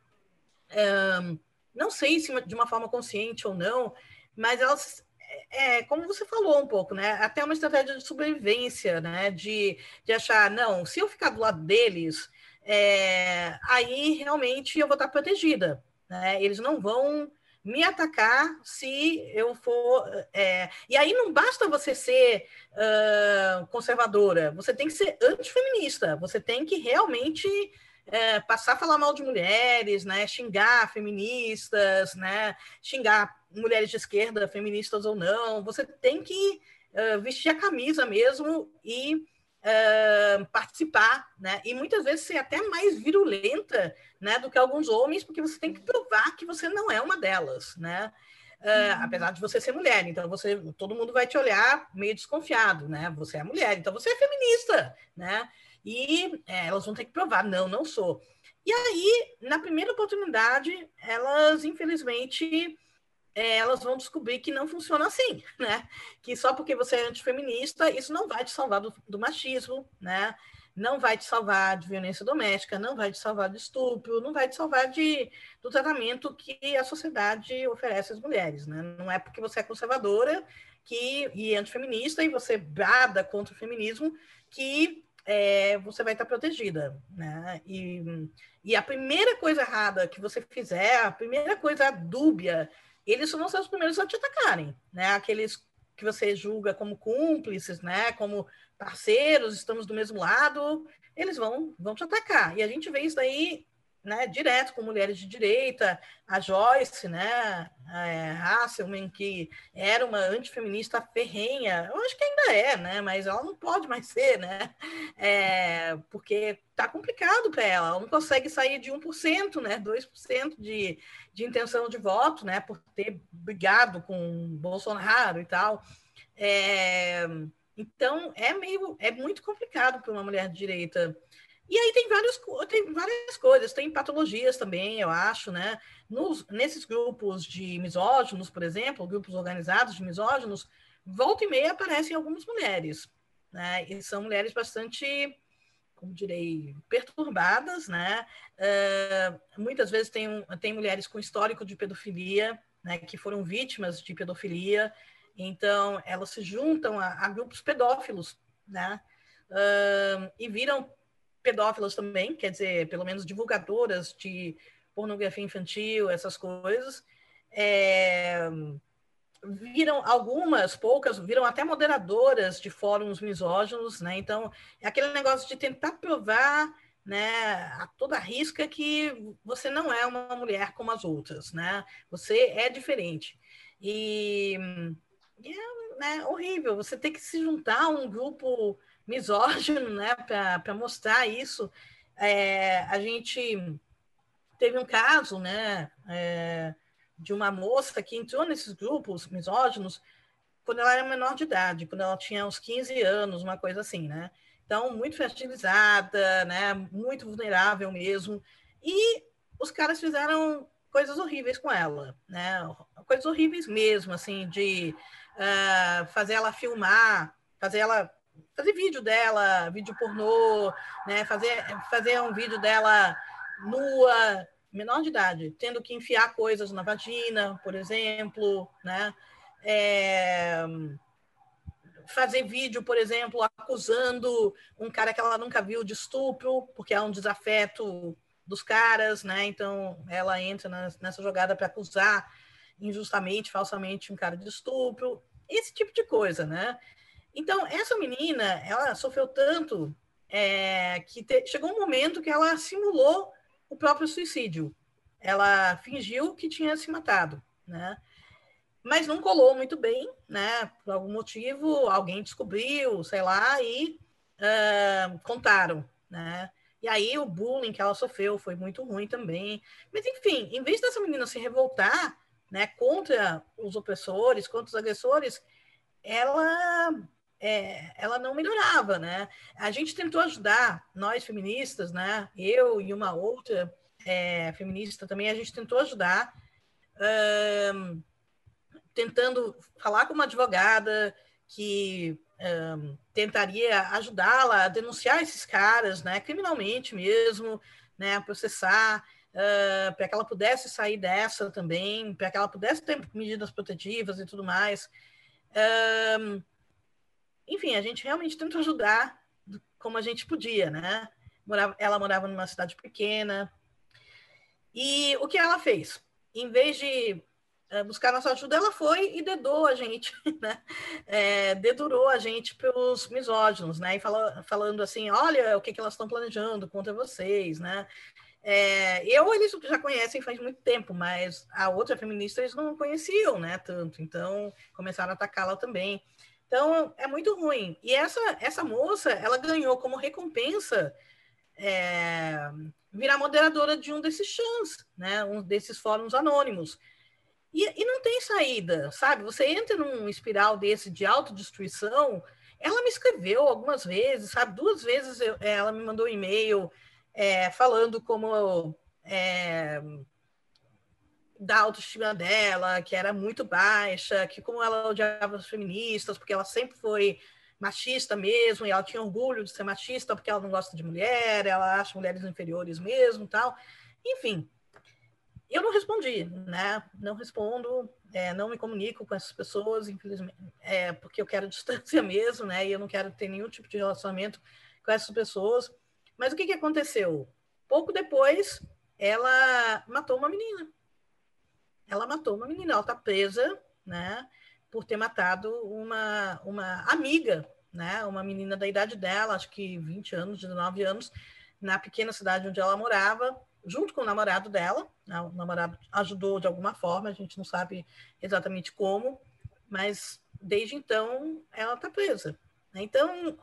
não sei se de uma forma consciente ou não, mas elas é, como você falou um pouco, né? Até uma estratégia de sobrevivência, né? De, de achar, não, se eu ficar do lado deles, é, aí realmente eu vou estar protegida, né? Eles não vão me atacar se eu for. É, e aí não basta você ser uh, conservadora, você tem que ser antifeminista, você tem que realmente é, passar a falar mal de mulheres, né? xingar feministas, né? xingar mulheres de esquerda, feministas ou não. Você tem que uh, vestir a camisa mesmo e uh, participar, né? E muitas vezes ser até mais virulenta, né, do que alguns homens, porque você tem que provar que você não é uma delas, né? Uh, uhum. apesar de você ser mulher, então você, todo mundo vai te olhar meio desconfiado, né? Você é mulher, então você é feminista, né? E é, elas vão ter que provar, não, não sou. E aí, na primeira oportunidade, elas, infelizmente, é, elas vão descobrir que não funciona assim, né? Que só porque você é antifeminista, isso não vai te salvar do, do machismo, né? Não vai te salvar de violência doméstica, não vai te salvar de estupro, não vai te salvar de, do tratamento que a sociedade oferece às mulheres, né? Não é porque você é conservadora que, e antifeminista e você brada contra o feminismo que é, você vai estar protegida, né? E, e a primeira coisa errada que você fizer, a primeira coisa dúbia, eles vão ser os primeiros a te atacarem, né? Aqueles que você julga como cúmplices, né? Como parceiros, estamos do mesmo lado, eles vão, vão te atacar. E a gente vê isso daí né, direto com mulheres de direita, a Joyce, né, a Hasselman, que era uma antifeminista ferrenha, eu acho que ainda é, né, mas ela não pode mais ser, né, é, porque tá complicado para ela, ela não consegue sair de 1%, né, 2% de, de intenção de voto, né, por ter brigado com Bolsonaro e tal, é, então é meio, é muito complicado para uma mulher de direita e aí tem, vários, tem várias coisas, tem patologias também, eu acho, né? Nos, nesses grupos de misóginos, por exemplo, grupos organizados de misóginos, volta e meia aparecem algumas mulheres, né? E são mulheres bastante, como direi, perturbadas, né? Uh, muitas vezes tem, tem mulheres com histórico de pedofilia, né? Que foram vítimas de pedofilia, então elas se juntam a, a grupos pedófilos, né? Uh, e viram pedófilas também, quer dizer, pelo menos divulgadoras de pornografia infantil, essas coisas. É, viram algumas, poucas, viram até moderadoras de fóruns misóginos, né? Então, é aquele negócio de tentar provar, né, a toda risca que você não é uma mulher como as outras, né? Você é diferente. E, e é né, horrível, você tem que se juntar a um grupo misógino, né, para mostrar isso. É, a gente teve um caso, né, é, de uma moça que entrou nesses grupos misóginos quando ela era menor de idade, quando ela tinha uns 15 anos, uma coisa assim, né? Então, muito fertilizada, né, muito vulnerável mesmo. E os caras fizeram coisas horríveis com ela, né? Coisas horríveis mesmo, assim, de uh, fazer ela filmar, fazer ela fazer vídeo dela, vídeo pornô, né? Fazer, fazer um vídeo dela nua, menor de idade, tendo que enfiar coisas na vagina, por exemplo, né? É, fazer vídeo, por exemplo, acusando um cara que ela nunca viu de estupro, porque é um desafeto dos caras, né? Então ela entra nessa jogada para acusar injustamente, falsamente um cara de estupro, esse tipo de coisa, né? Então, essa menina, ela sofreu tanto é, que te, chegou um momento que ela simulou o próprio suicídio. Ela fingiu que tinha se matado, né? Mas não colou muito bem, né? Por algum motivo, alguém descobriu, sei lá, e uh, contaram, né? E aí o bullying que ela sofreu foi muito ruim também. Mas, enfim, em vez dessa menina se revoltar né, contra os opressores, contra os agressores, ela é, ela não melhorava, né? A gente tentou ajudar, nós feministas, né? Eu e uma outra é, feminista também, a gente tentou ajudar, um, tentando falar com uma advogada que um, tentaria ajudá-la a denunciar esses caras, né? Criminalmente mesmo, né? Processar. Uh, para que ela pudesse sair dessa também, para que ela pudesse ter medidas protetivas e tudo mais. Enfim, a gente realmente tentou ajudar como a gente podia, né? Morava, ela morava numa cidade pequena. E o que ela fez? Em vez de uh, buscar nossa ajuda, ela foi e dedou a gente, né? É, dedurou a gente pelos misóginos, né? E fala, falando assim, olha o que, que elas estão planejando contra vocês, né? É, eu eles já conhecem faz muito tempo, mas a outra feminista eles não conheciam, né, tanto. Então começaram a atacá-la também. Então é muito ruim. E essa essa moça, ela ganhou como recompensa é, virar moderadora de um desses chans, né, um desses fóruns anônimos. E, e não tem saída, sabe? Você entra num espiral desse de autodestruição. Ela me escreveu algumas vezes, sabe? Duas vezes eu, ela me mandou um e-mail é, falando como é, da autoestima dela, que era muito baixa, que como ela odiava as feministas, porque ela sempre foi machista mesmo, e ela tinha orgulho de ser machista porque ela não gosta de mulher, ela acha mulheres inferiores mesmo, tal. Enfim, eu não respondi, né? Não respondo, é, não me comunico com essas pessoas, infelizmente, é, porque eu quero distância mesmo, né? E eu não quero ter nenhum tipo de relacionamento com essas pessoas. Mas o que, que aconteceu? Pouco depois, ela matou uma menina. Ela matou uma menina, ela está presa, né? Por ter matado uma, uma amiga, né? Uma menina da idade dela, acho que 20 anos, 19 anos, na pequena cidade onde ela morava, junto com o namorado dela. Né? O namorado ajudou de alguma forma, a gente não sabe exatamente como, mas desde então ela está presa. Então,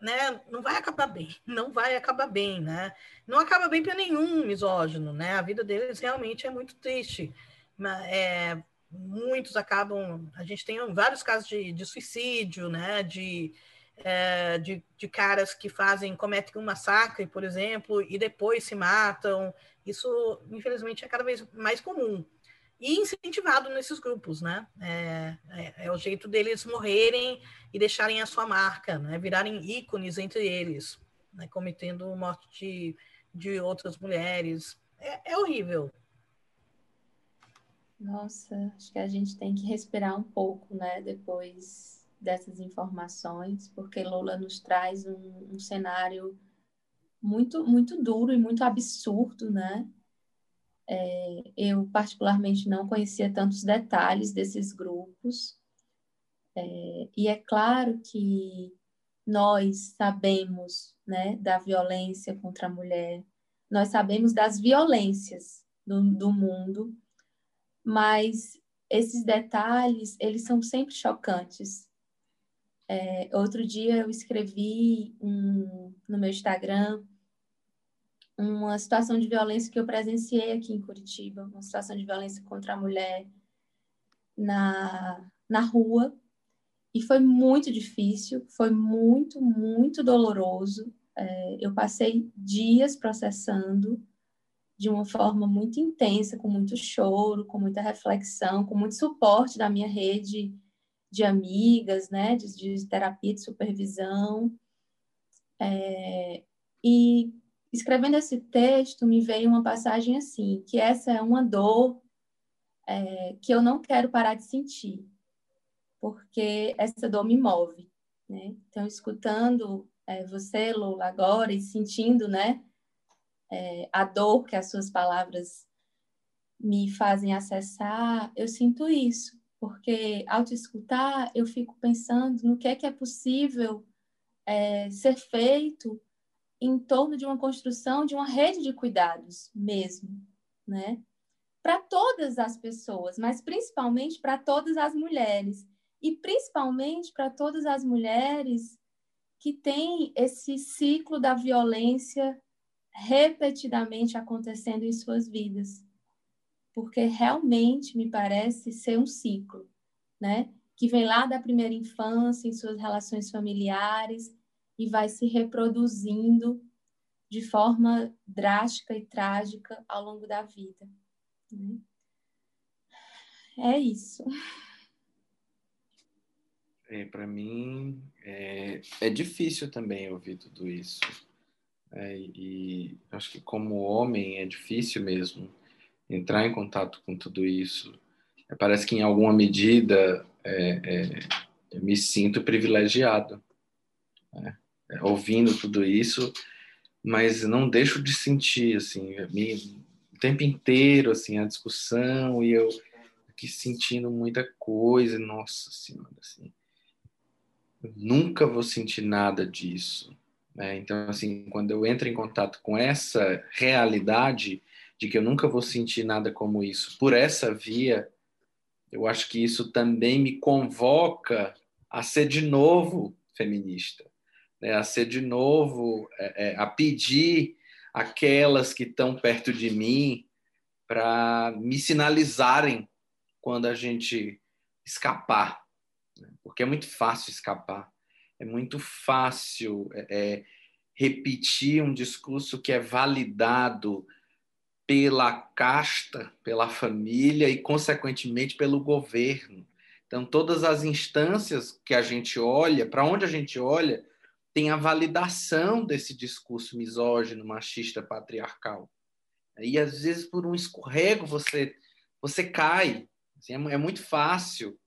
né, não vai acabar bem, não vai acabar bem, né? Não acaba bem para nenhum misógino, né? A vida deles realmente é muito triste. É, muitos acabam, a gente tem vários casos de, de suicídio, né? De, é, de, de, caras que fazem, cometem um massacre, por exemplo, e depois se matam. Isso, infelizmente, é cada vez mais comum e incentivado nesses grupos, né? É, é, é, o jeito deles morrerem e deixarem a sua marca, né? Virarem ícones entre eles, né? cometendo morte de, de outras mulheres. É, é horrível. Nossa, acho que a gente tem que respirar um pouco, né? Depois dessas informações, porque Lola nos traz um, um cenário muito, muito duro e muito absurdo, né? É, eu, particularmente, não conhecia tantos detalhes desses grupos. É, e é claro que nós sabemos né, da violência contra a mulher, nós sabemos das violências do, do mundo, mas esses detalhes, eles são sempre chocantes. É, outro dia eu escrevi um, no meu Instagram uma situação de violência que eu presenciei aqui em Curitiba, uma situação de violência contra a mulher na, na rua. E foi muito difícil, foi muito, muito doloroso. É, eu passei dias processando de uma forma muito intensa, com muito choro, com muita reflexão, com muito suporte da minha rede de amigas, né, de, de terapia, de supervisão. É, e escrevendo esse texto, me veio uma passagem assim, que essa é uma dor é, que eu não quero parar de sentir, porque essa dor me move, né? Então, escutando é, você, Lula, agora e sentindo, né, é, a dor que as suas palavras me fazem acessar, eu sinto isso, porque ao te escutar, eu fico pensando no que é que é possível é, ser feito em torno de uma construção de uma rede de cuidados mesmo, né? Para todas as pessoas, mas principalmente para todas as mulheres e principalmente para todas as mulheres que têm esse ciclo da violência repetidamente acontecendo em suas vidas. Porque realmente me parece ser um ciclo, né? Que vem lá da primeira infância, em suas relações familiares, e vai se reproduzindo de forma drástica e trágica ao longo da vida. Né? É isso. É, Para mim, é, é, difícil também ouvir tudo isso. É, e acho que, como homem, é difícil mesmo entrar em contato com tudo isso. É, parece que, em alguma medida, é, é, eu me sinto privilegiado né? É, ouvindo tudo isso, mas não deixo de sentir assim, me, o tempo inteiro assim a discussão e eu aqui sentindo muita coisa, nossa senhora, assim, nunca vou sentir nada disso. Né? Então, assim, quando eu entro em contato com essa realidade de que eu nunca vou sentir nada como isso por essa via, eu acho que isso também me convoca a ser de novo feminista, né? a ser de novo, é, é, a pedir aquelas que estão perto de mim para me sinalizarem quando a gente escapar, né? porque é muito fácil escapar, é muito fácil é, é, repetir um discurso que é validado pela casta, pela família e, consequentemente, pelo governo. Então, todas as instâncias que a gente olha, para onde a gente olha, tem a validação desse discurso misógino, machista, patriarcal. E às vezes por um escorrego você você cai. Assim, é, é, muito fácil.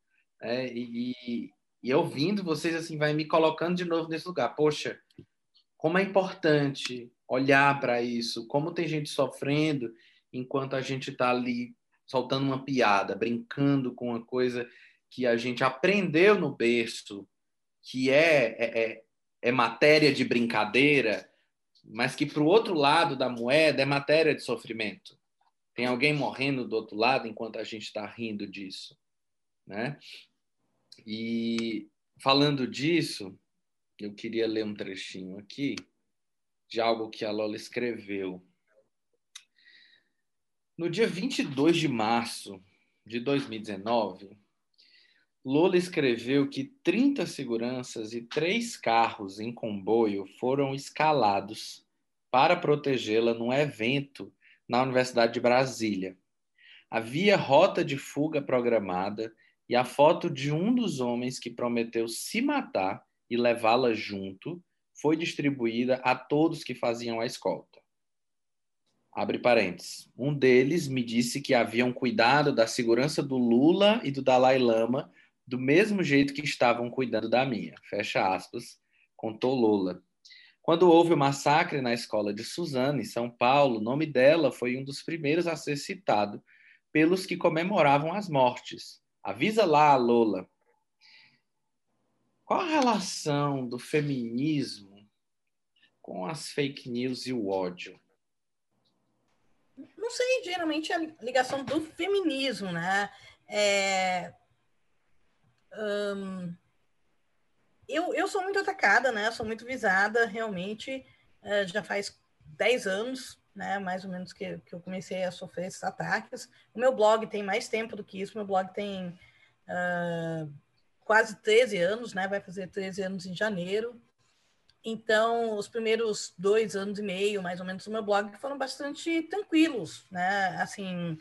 É, e, e ouvindo vocês assim vai me colocando de novo nesse lugar. Poxa, como é importante olhar para isso, como tem gente sofrendo enquanto a gente está ali soltando uma piada, brincando com uma coisa que a gente aprendeu no berço, que é, é, é é matéria de brincadeira, mas que para o outro lado da moeda é matéria de sofrimento. Tem alguém morrendo do outro lado enquanto a gente está rindo disso, né? E falando disso, eu queria ler um trechinho aqui de algo que a Lola escreveu. No dia 22 de março de 2019, Lula escreveu que 30 seguranças e três carros em comboio foram escalados para protegê-la num evento na Universidade de Brasília. Havia rota de fuga programada e a foto de um dos homens que prometeu se matar e levá-la junto foi distribuída a todos que faziam a escolta. Abre parênteses. Um deles me disse que haviam cuidado da segurança do Lula e do Dalai Lama do mesmo jeito que estavam cuidando da minha. Fecha aspas, contou Lola. Quando houve o massacre na escola de Suzana, em São Paulo, o nome dela foi um dos primeiros a ser citado pelos que comemoravam as mortes. Avisa lá, Lola. Qual a relação do feminismo com as fake news e o ódio? Não sei, geralmente a ligação do feminismo, né? É, eu, eu sou muito atacada, né? Sou muito visada, realmente. Uh, já faz 10 anos, né? Mais ou menos que, que eu comecei a sofrer esses ataques. O meu blog tem mais tempo do que isso. Meu blog tem uh, quase 13 anos, né? Vai fazer 13 anos em janeiro. Então, os primeiros dois anos e meio, mais ou menos, do meu blog foram bastante tranquilos, né? Assim,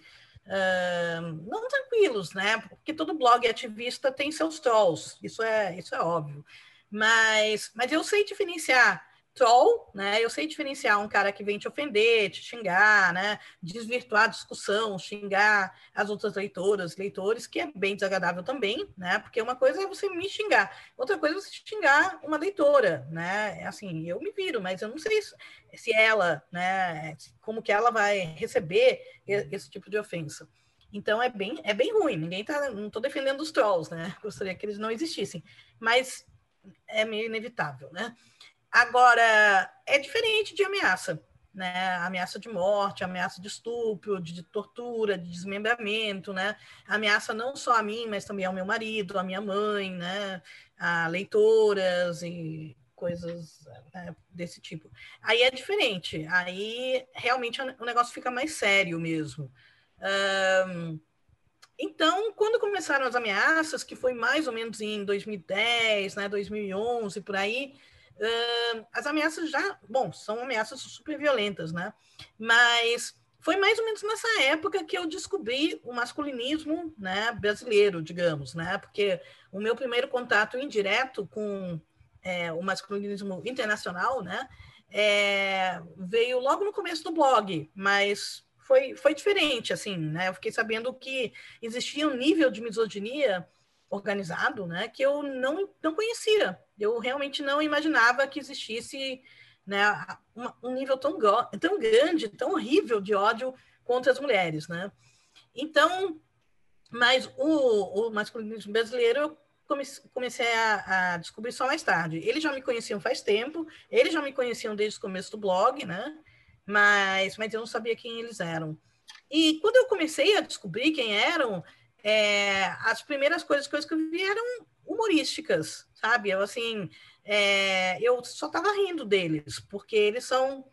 não tranquilos, né? Porque todo blog ativista tem seus trolls, isso é, isso é óbvio. Mas, mas eu sei diferenciar troll, né? Eu sei diferenciar um cara que vem te ofender, te xingar, né? Desvirtuar a discussão, xingar as outras leitoras, leitores, que é bem desagradável também, né? Porque uma coisa é você me xingar, outra coisa é você xingar uma leitora, né? Assim, eu me viro, mas eu não sei se, se ela, né? Como que ela vai receber esse tipo de ofensa. Então é bem, é bem ruim. Ninguém tá, não estou defendendo os trolls, né? Gostaria que eles não existissem, mas é meio inevitável, né? Agora, é diferente de ameaça, né? Ameaça de morte, ameaça de estupro, de, de tortura, de desmembramento, né? Ameaça não só a mim, mas também ao meu marido, à minha mãe, né? A leitoras e coisas né, desse tipo. Aí é diferente, aí realmente o negócio fica mais sério mesmo. Um, então, quando começaram as ameaças, que foi mais ou menos em 2010, né, 2011, por aí, Uh, as ameaças já, bom, são ameaças super violentas, né? Mas foi mais ou menos nessa época que eu descobri o masculinismo né, brasileiro, digamos, né? Porque o meu primeiro contato indireto com é, o masculinismo internacional, né? É, veio logo no começo do blog, mas foi, foi diferente, assim, né? Eu fiquei sabendo que existia um nível de misoginia organizado, né, que eu não, não conhecia. Eu realmente não imaginava que existisse né, um nível tão, tão grande, tão horrível de ódio contra as mulheres, né? Então, mas o, o masculinismo brasileiro eu comecei a, a, descobrir só mais tarde. Eles já me conheciam faz tempo, eles já me conheciam desde o começo do blog, né? Mas, mas eu não sabia quem eles eram. E quando eu comecei a descobrir quem eram, é, as primeiras coisas, que eu vi eram humorísticas, sabe? Eu, assim, é, eu só estava rindo deles, porque eles são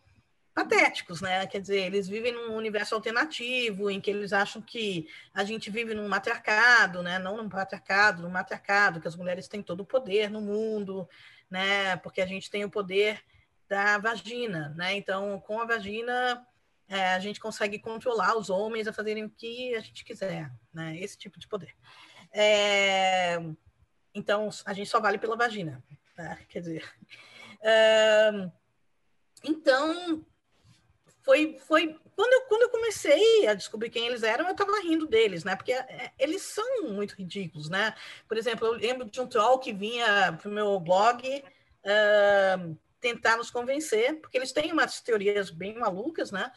patéticos, né? Quer dizer, eles vivem num universo alternativo em que eles acham que a gente vive num matriarcado, né? Não num patriarcado, num matriarcado, que as mulheres têm todo o poder no mundo, né? Porque a gente tem o poder da vagina, né? Então, com a vagina, é, a gente consegue controlar os homens a fazerem o que a gente quiser, né? Esse tipo de poder. É, então, a gente só vale pela vagina, né? Quer dizer. É, então, foi, foi quando, eu, quando eu comecei a descobrir quem eles eram, eu estava rindo deles, né? Porque é, eles são muito ridículos, né? Por exemplo, eu lembro de um troll que vinha para o meu blog uh, tentar nos convencer, porque eles têm umas teorias bem malucas, né?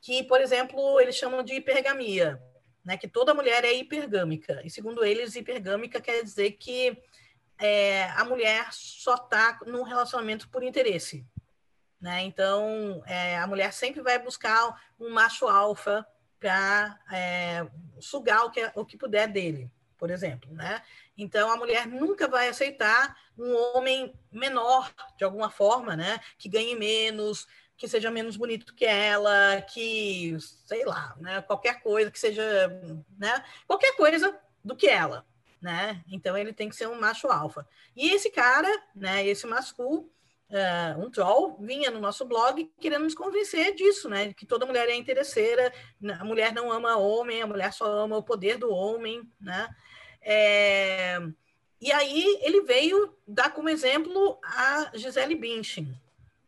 Que, por exemplo, eles chamam de hipergamia, né? Que toda mulher é hipergâmica. E segundo eles, hipergâmica quer dizer que é, a mulher só está num relacionamento por interesse. Né? Então, é, a mulher sempre vai buscar um macho alfa para é, sugar o que, o que puder dele, por exemplo. Né? Então, a mulher nunca vai aceitar um homem menor, de alguma forma, né? que ganhe menos, que seja menos bonito que ela, que, sei lá, né? qualquer coisa, que seja, né? qualquer coisa do que ela. Né? Então, ele tem que ser um macho alfa. E esse cara, né? esse masculino, uh, um troll vinha no nosso blog querendo nos convencer disso, né? Que toda mulher é interesseira, a mulher não ama homem, a mulher só ama o poder do homem, né? É, e aí ele veio dar como exemplo a Gisele Bündchen,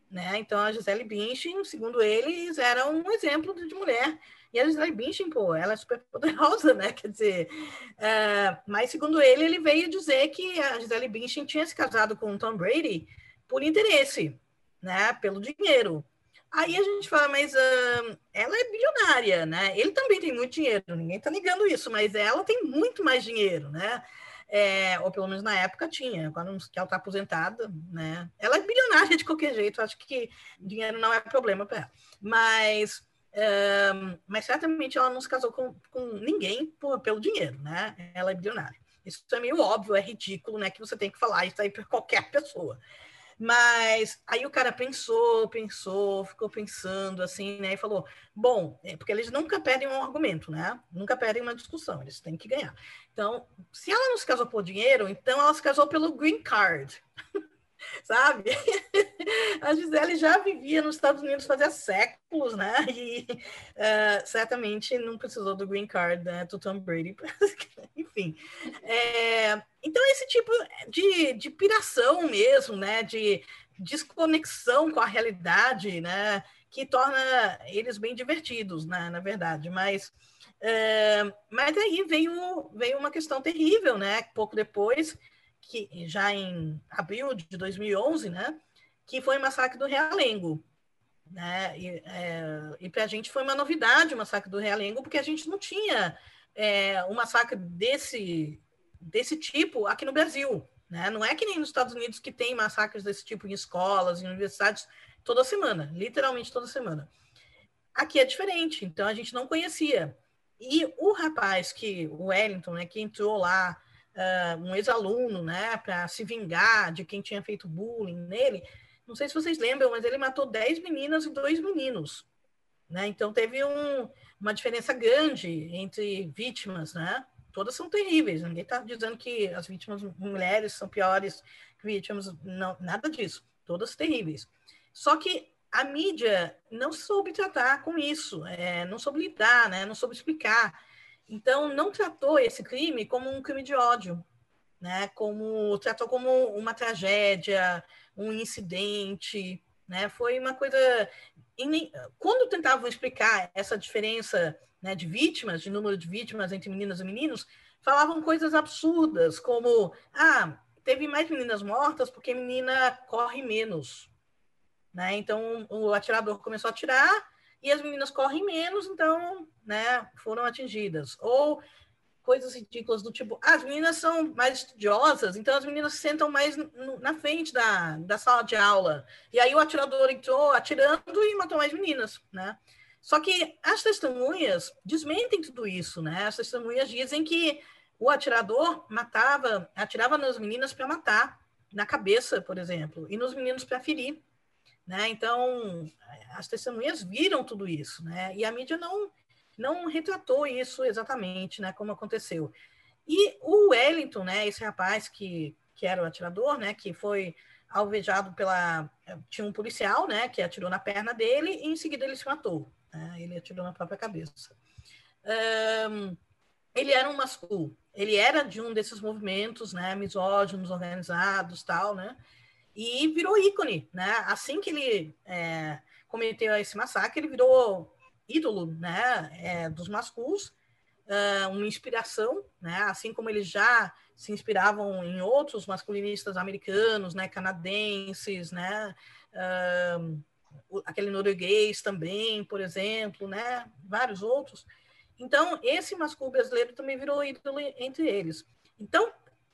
né? Então a Gisele Bündchen, segundo eles, era um exemplo de mulher. E a Gisele Bündchen, pô, ela é super poderosa, né? Quer dizer, é, mas segundo ele, ele veio dizer que a Gisele Bündchen tinha se casado com o Tom Brady por interesse, né? Pelo dinheiro. Aí a gente fala, mas uh, ela é bilionária, né? Ele também tem muito dinheiro, ninguém está negando isso, mas ela tem muito mais dinheiro, né? É, ou pelo menos na época tinha, que ela está aposentada, né? Ela é bilionária de qualquer jeito, acho que dinheiro não é problema para ela. Mas, uh, mas certamente ela não se casou com, com ninguém por, pelo dinheiro, né? Ela é bilionária. Isso é meio óbvio, é ridículo, né? Que você tem que falar isso aí para qualquer pessoa. Mas aí o cara pensou, pensou, ficou pensando assim, né? E falou: bom, é porque eles nunca perdem um argumento, né? Nunca perdem uma discussão, eles têm que ganhar. Então, se ela não se casou por dinheiro, então ela se casou pelo green card. sabe? A Gisele já vivia nos Estados Unidos fazia séculos, né? E uh, certamente não precisou do green card né, do Tom Brady. Enfim. É, então, esse tipo de, de piração mesmo, né? De desconexão com a realidade, né? Que torna eles bem divertidos, né, na verdade. Mas, uh, mas aí veio, veio uma questão terrível, né? Pouco depois que já em abril de 2011, né, que foi o massacre do Realengo. Né? E, é, e para a gente foi uma novidade o massacre do Realengo, porque a gente não tinha é, um massacre desse, desse tipo aqui no Brasil. Né? Não é que nem nos Estados Unidos que tem massacres desse tipo em escolas, em universidades, toda semana, literalmente toda semana. Aqui é diferente, então a gente não conhecia. E o rapaz que, o Wellington, né, que entrou lá uh, um ex-aluno, né, para se vingar de quem tinha feito bullying nele. Não sei se vocês lembram, mas ele matou 10 meninas e dois meninos. Né? Então teve um, uma diferença grande entre vítimas, né? Todas são terríveis. Ninguém está dizendo que as vítimas mulheres são piores que vítimas, não, nada disso. Todas terríveis. Só que a mídia não soube tratar com isso, é, não soube lidar, né? Não soube explicar. Então, não tratou esse crime como um crime de ódio, né? Como tratou como uma tragédia, um incidente, né? Foi uma coisa quando tentavam explicar essa diferença né, de vítimas, de número de vítimas entre meninas e meninos, falavam coisas absurdas, como ah, teve mais meninas mortas porque menina corre menos. Né? Então o atirador começou a atirar e as meninas correm menos, então né, foram atingidas. Ou coisas ridículas do tipo, ah, as meninas são mais estudiosas, então as meninas se sentam mais na frente da, da sala de aula. E aí o atirador entrou atirando e matou mais meninas, né? Só que as testemunhas desmentem tudo isso, né? As testemunhas dizem que o atirador matava, atirava nas meninas para matar, na cabeça, por exemplo, e nos meninos para ferir, né? Então, as testemunhas viram tudo isso, né? E a mídia não não retratou isso exatamente, né, como aconteceu. E o Wellington, né, esse rapaz que, que era o atirador, né, que foi alvejado pela tinha um policial, né, que atirou na perna dele e em seguida ele se matou. Né, ele atirou na própria cabeça. Um, ele era um masculino, ele era de um desses movimentos, né, misóginos, organizados, tal, né, e virou ícone, né, assim que ele é, cometeu esse massacre, ele virou ídolo né, é, dos masculos, uh, uma inspiração, né, assim como eles já se inspiravam em outros masculinistas americanos, né, canadenses, né, uh, aquele norueguês também, por exemplo, né, vários outros. Então, esse masculino brasileiro também virou ídolo entre eles. Então,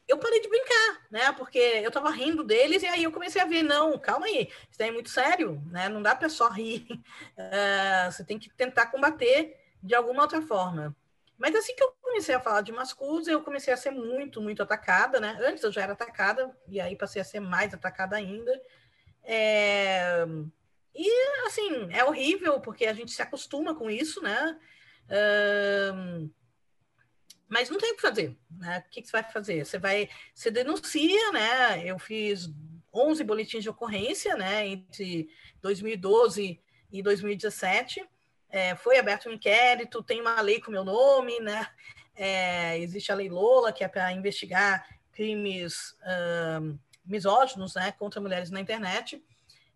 eu parei de brincar, né? Porque eu estava rindo deles e aí eu comecei a ver, não, calma aí, isso aí é muito sério, né? Não dá para só rir. Uh, você tem que tentar combater de alguma outra forma. Mas assim que eu comecei a falar de masculos, eu comecei a ser muito, muito atacada, né? Antes eu já era atacada, e aí passei a ser mais atacada ainda. É... E, assim, é horrível, porque a gente se acostuma com isso, né? Mas não tem o que fazer, né? O que, que você vai fazer? Você vai, você denuncia, né? Eu fiz 11 boletins de ocorrência, né? Entre 2012 e 2017, é, foi aberto um inquérito, tem uma lei com meu nome, né? É, existe a lei Lola, que é para investigar crimes misóginos, né? Contra mulheres na internet.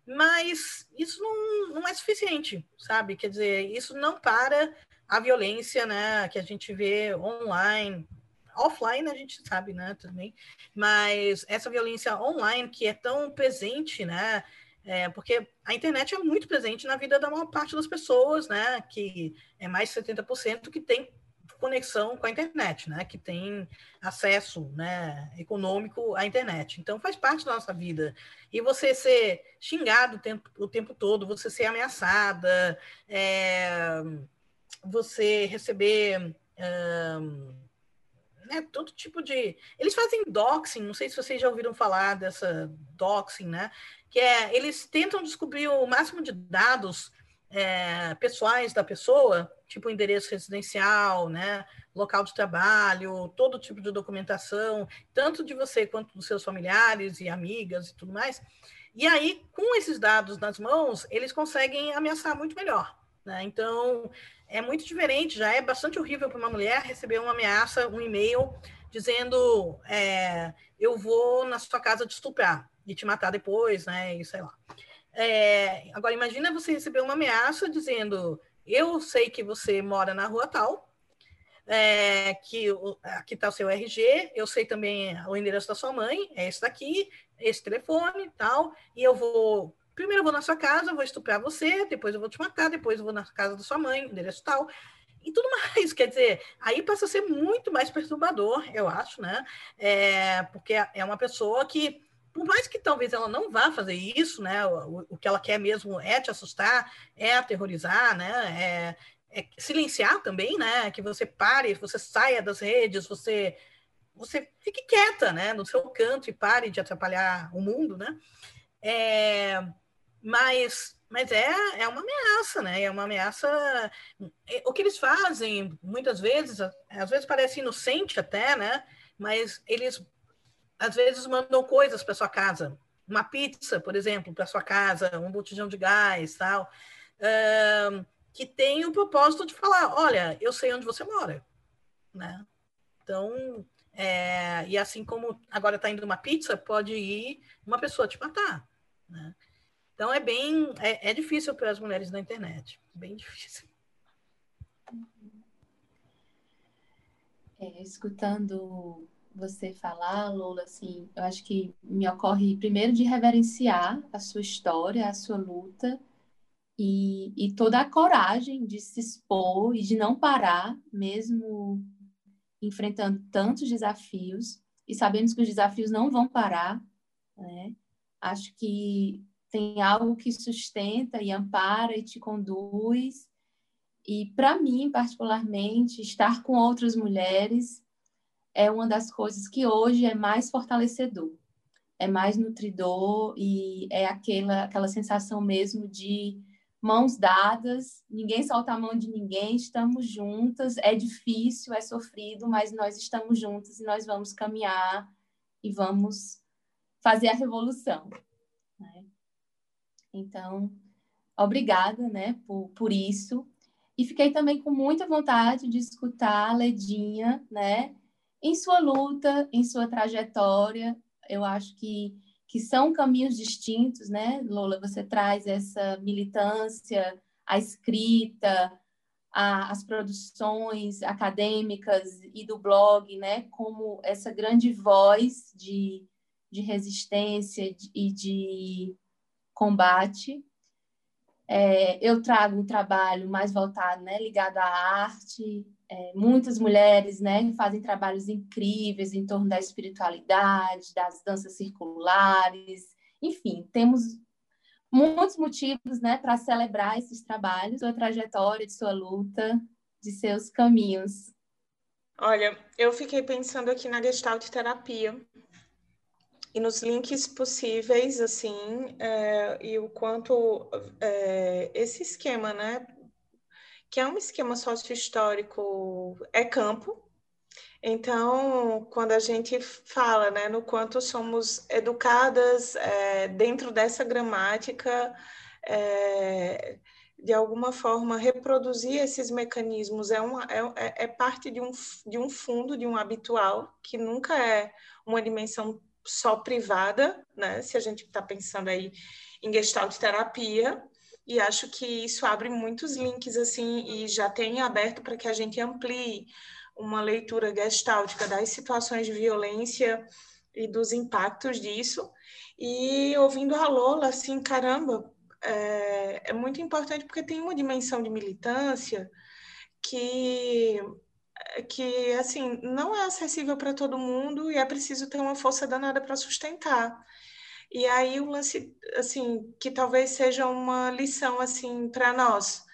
Mas isso não, não é suficiente, sabe? Quer dizer, isso não para a violência, né, que a gente vê online, offline a gente sabe, né, também, mas essa violência online que é tão presente, né, é, porque a internet é muito presente na vida da maior parte das pessoas, né, que é mais de 70% que tem conexão com a internet, né, que tem acesso, né, econômico à internet. Então faz parte da nossa vida. E você ser xingado o tempo, o tempo todo, você ser ameaçada, é, você receber um, né, todo tipo de. Eles fazem doxing, não sei se vocês já ouviram falar dessa doxing, né? Que é eles tentam descobrir o máximo de dados é, pessoais da pessoa, tipo endereço residencial, né, local de trabalho, todo tipo de documentação, tanto de você quanto dos seus familiares e amigas e tudo mais. E aí, com esses dados nas mãos, eles conseguem ameaçar muito melhor. Né? Então, é muito diferente, já é bastante horrível para uma mulher receber uma ameaça, um e-mail dizendo é, eu vou na sua casa te estuprar e te matar depois, né? E sei lá. É, agora, imagina você receber uma ameaça dizendo eu sei que você mora na rua tal, é, que aqui está o seu RG, eu sei também o endereço da sua mãe, é esse daqui, esse telefone tal, e eu vou Primeiro eu vou na sua casa, vou estuprar você, depois eu vou te matar, depois eu vou na casa da sua mãe, endereço tal, e tudo mais. Quer dizer, aí passa a ser muito mais perturbador, eu acho, né? É, porque é uma pessoa que, por mais que talvez ela não vá fazer isso, né? O, o que ela quer mesmo é te assustar, é aterrorizar, né? É, é silenciar também, né? Que você pare, você saia das redes, você você fique quieta, né, no seu canto e pare de atrapalhar o mundo, né? É, mas, mas é, é uma ameaça, né? É uma ameaça. É, o que eles fazem, muitas vezes, às vezes parece inocente até, né? Mas eles, às vezes, mandam coisas para sua casa. Uma pizza, por exemplo, para sua casa, um botijão de gás, tal. Uh, que tem o propósito de falar: olha, eu sei onde você mora, né? Então, é, e assim como agora está indo uma pizza, pode ir uma pessoa te matar, né? Então é bem é, é difícil para as mulheres na internet, bem difícil. É, escutando você falar, Lola, assim, eu acho que me ocorre primeiro de reverenciar a sua história, a sua luta e, e toda a coragem de se expor e de não parar, mesmo enfrentando tantos desafios e sabemos que os desafios não vão parar, né? Acho que tem algo que sustenta e ampara e te conduz. E para mim, particularmente, estar com outras mulheres é uma das coisas que hoje é mais fortalecedor, é mais nutridor e é aquela aquela sensação mesmo de mãos dadas, ninguém solta a mão de ninguém, estamos juntas, é difícil, é sofrido, mas nós estamos juntas e nós vamos caminhar e vamos fazer a revolução. Né? Então, obrigada né, por, por isso. E fiquei também com muita vontade de escutar a Ledinha, né, em sua luta, em sua trajetória. Eu acho que que são caminhos distintos, né? Lola, você traz essa militância, a escrita, a, as produções acadêmicas e do blog, né? Como essa grande voz de, de resistência e de combate. É, eu trago um trabalho mais voltado, né, ligado à arte, é, muitas mulheres né, fazem trabalhos incríveis em torno da espiritualidade, das danças circulares, enfim, temos muitos motivos né, para celebrar esses trabalhos, sua trajetória, de sua luta, de seus caminhos. Olha, eu fiquei pensando aqui na Gestalt terapia e nos links possíveis, assim, é, e o quanto é, esse esquema, né, que é um esquema sócio-histórico, é campo. Então, quando a gente fala né, no quanto somos educadas é, dentro dessa gramática, é, de alguma forma reproduzir esses mecanismos é, uma, é, é parte de um, de um fundo, de um habitual, que nunca é uma dimensão só privada, né? Se a gente está pensando aí em gestalt terapia, e acho que isso abre muitos links assim e já tem aberto para que a gente amplie uma leitura gestáltica das situações de violência e dos impactos disso. E ouvindo a Lola, assim, caramba, é, é muito importante porque tem uma dimensão de militância que que assim não é acessível para todo mundo e é preciso ter uma força danada para sustentar. E aí o lance, assim, que talvez seja uma lição, assim, para nós.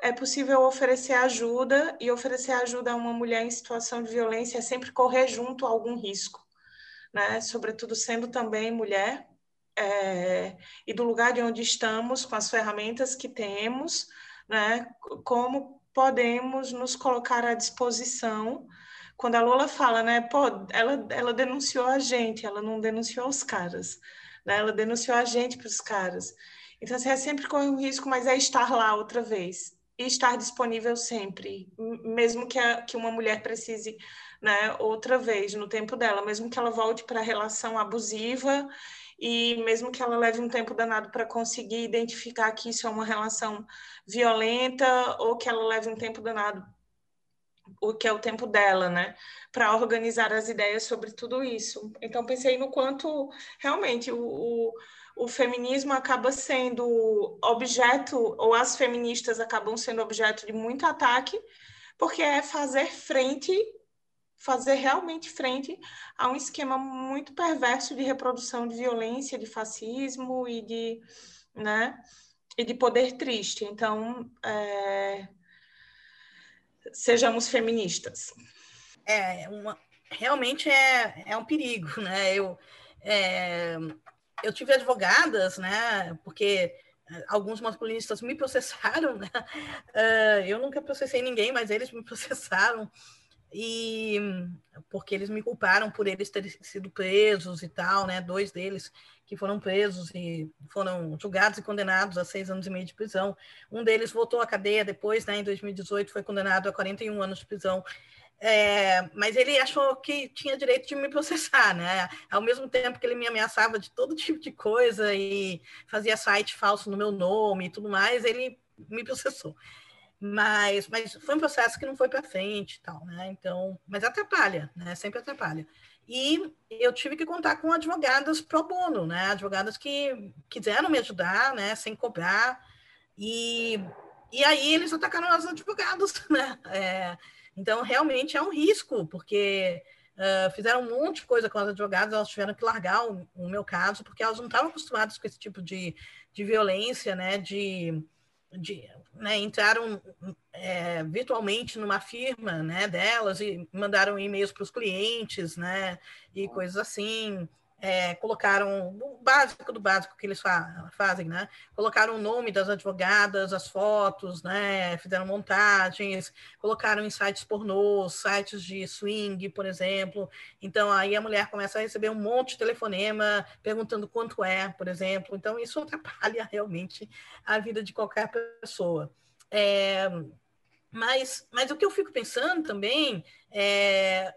É possível oferecer ajuda e oferecer ajuda a uma mulher em situação de violência é sempre correr junto a algum risco, né? Sobretudo sendo também mulher é, e do lugar de onde estamos, com as ferramentas que temos, né? Como podemos nos colocar à disposição quando a Lola fala, né, pô, ela, ela denunciou a gente, ela não denunciou os caras né? Ela denunciou a gente para os caras. Então, assim, é sempre corre um risco, mas é estar lá outra vez. E estar disponível sempre, mesmo que, a, que uma mulher precise, né, outra vez, no tempo dela, mesmo que ela volte para a relação abusiva e mesmo que ela leve um tempo danado para conseguir identificar que isso é uma relação violenta ou que ela leve um tempo danado o que é o tempo dela, né, para organizar as ideias sobre tudo isso. Então pensei no quanto realmente o, o, o, feminismo acaba sendo objeto, ou as feministas acabam sendo objeto de muito ataque, porque é fazer frente, fazer realmente frente a um esquema muito perverso de reprodução de violência, de fascismo e de, né, e de poder triste. Então, é sejamos feministas. É, uma, realmente é, é um perigo, né? Eu, é, eu tive advogadas, né? Porque alguns masculinistas me processaram, né? Uh, eu nunca processei ninguém, mas eles me processaram e porque eles me culparam por eles terem sido presos e tal, né? Dois deles que foram presos e foram julgados e condenados a seis anos e meio de prisão. Um deles voltou à cadeia depois, né? Em 2018 foi condenado a 41 anos de prisão. É, mas ele achou que tinha direito de me processar, né? Ao mesmo tempo que ele me ameaçava de todo tipo de coisa e fazia site falso no meu nome e tudo mais, ele me processou. Mas, mas foi um processo que não foi para frente tal, né? Então, mas atrapalha, né? Sempre atrapalha. E eu tive que contar com advogadas pro bono, né? Advogadas que quiseram me ajudar, né? Sem cobrar. E, e aí eles atacaram as advogadas, né? É, então, realmente é um risco, porque uh, fizeram um monte de coisa com as advogadas, elas tiveram que largar o, o meu caso, porque elas não estavam acostumadas com esse tipo de, de violência, né? De, de né, entraram é, virtualmente numa firma né, delas e mandaram e-mails para os clientes, né, e coisas assim é, colocaram o básico do básico que eles fa fazem, né? Colocaram o nome das advogadas, as fotos, né? Fizeram montagens, colocaram em sites pornô, sites de swing, por exemplo. Então aí a mulher começa a receber um monte de telefonema perguntando quanto é, por exemplo. Então isso atrapalha realmente a vida de qualquer pessoa. É, mas, mas o que eu fico pensando também é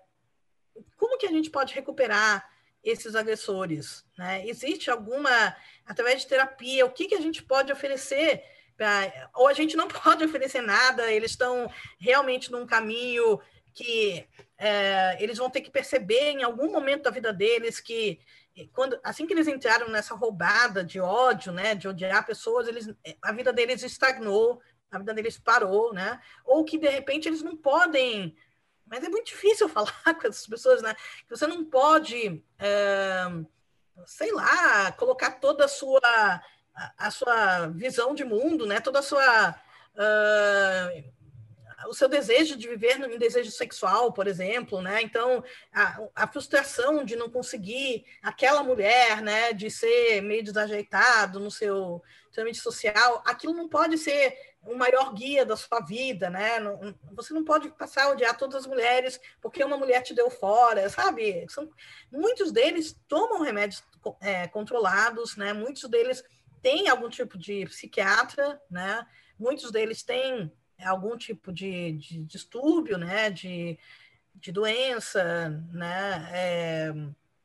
como que a gente pode recuperar esses agressores? Né? Existe alguma, através de terapia, o que, que a gente pode oferecer? Pra, ou a gente não pode oferecer nada, eles estão realmente num caminho que é, eles vão ter que perceber em algum momento da vida deles que quando assim que eles entraram nessa roubada de ódio, né, de odiar pessoas, eles a vida deles estagnou, a vida deles parou, né? Ou que de repente eles não podem mas é muito difícil falar com essas pessoas, né? Que você não pode, é, sei lá, colocar toda a sua, a, a, sua visão de mundo, né? Toda a sua... Uh, o seu desejo de viver em desejo sexual, por exemplo, né? Então, a, a, frustração de não conseguir aquela mulher, né? De ser meio desajeitado no seu trâmite social, aquilo não pode ser o maior guia da sua vida, né? você não pode passar a odiar todas as mulheres porque uma mulher te deu fora, sabe? São, muitos deles tomam remédios é, controlados, né? Muitos deles têm algum tipo de psiquiatra, né? Muitos deles têm algum tipo de, de distúrbio, né? De, de doença, né? É,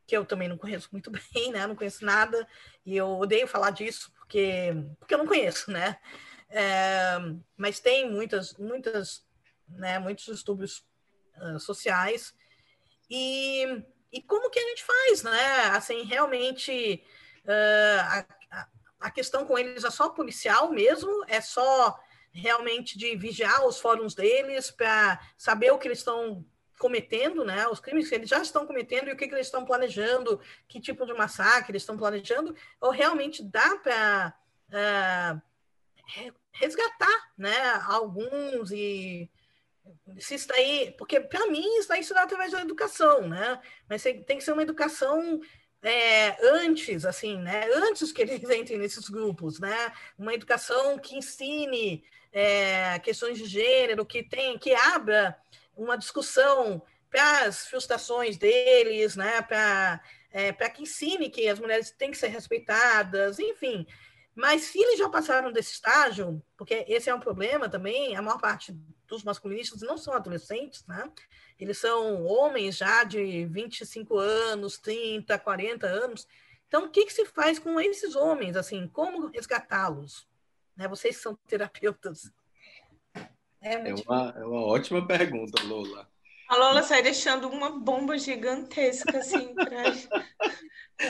que eu também não conheço muito bem, né? Não conheço nada e eu odeio falar disso porque porque eu não conheço, né? É, mas tem muitas, muitas, né, muitos distúrbios uh, sociais. E, e como que a gente faz, né? Assim, realmente, uh, a, a questão com eles é só policial mesmo? É só realmente de vigiar os fóruns deles para saber o que eles estão cometendo, né? Os crimes que eles já estão cometendo e o que, que eles estão planejando, que tipo de massacre eles estão planejando, ou realmente dá para uh, resgatar, né, alguns e se está aí, porque para mim isso aí se dá através da educação, né? Mas tem que ser uma educação é, antes, assim, né? Antes que eles entrem nesses grupos, né? Uma educação que ensine é, questões de gênero, que tem, que abra uma discussão para as frustrações deles, né? Para é, para que ensine que as mulheres têm que ser respeitadas, enfim, mas se eles já passaram desse estágio, porque esse é um problema também, a maior parte dos masculinistas não são adolescentes, né? Eles são homens já de 25 anos, 30, 40 anos. Então, o que, que se faz com esses homens? Assim, como resgatá-los? Né? Vocês são terapeutas. É, é uma, é uma ótima pergunta, Lola. A Lola sai deixando uma bomba gigantesca assim para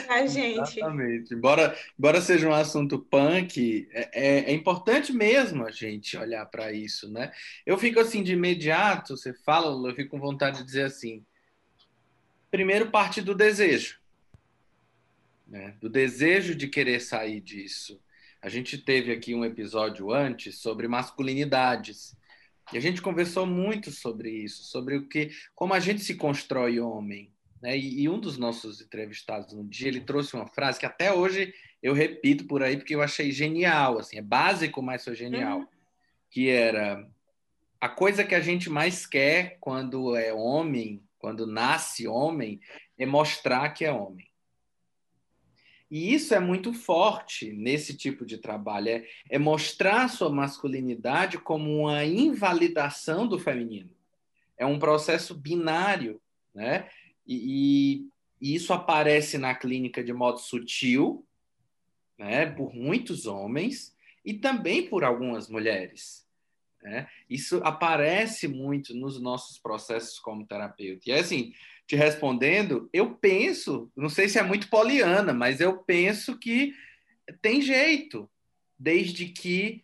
a gente. Exatamente. Embora, embora seja um assunto punk, é, é, é importante mesmo a gente olhar para isso, né? Eu fico assim de imediato, você fala, Lola, eu fico com vontade de dizer assim: primeiro parte do desejo, né? Do desejo de querer sair disso. A gente teve aqui um episódio antes sobre masculinidades. E a gente conversou muito sobre isso, sobre o que, como a gente se constrói homem. Né? E, e, um dos nossos entrevistados no dia, ele trouxe uma frase que até hoje eu repito por aí porque eu achei genial, assim, é básico, mas foi genial, uhum. que era a coisa que a gente mais quer quando é homem, quando nasce homem, é mostrar que é homem. E isso é muito forte nesse tipo de trabalho, é, é mostrar sua masculinidade como uma invalidação do feminino. É é um processo binário, né? E, e isso aparece na clínica de modo sutil, né? Por muitos homens e também por algumas mulheres. Né? Isso aparece muito nos nossos processos como terapeuta. E assim, te respondendo, eu penso, não sei se é muito poliana, mas eu penso que tem jeito, desde que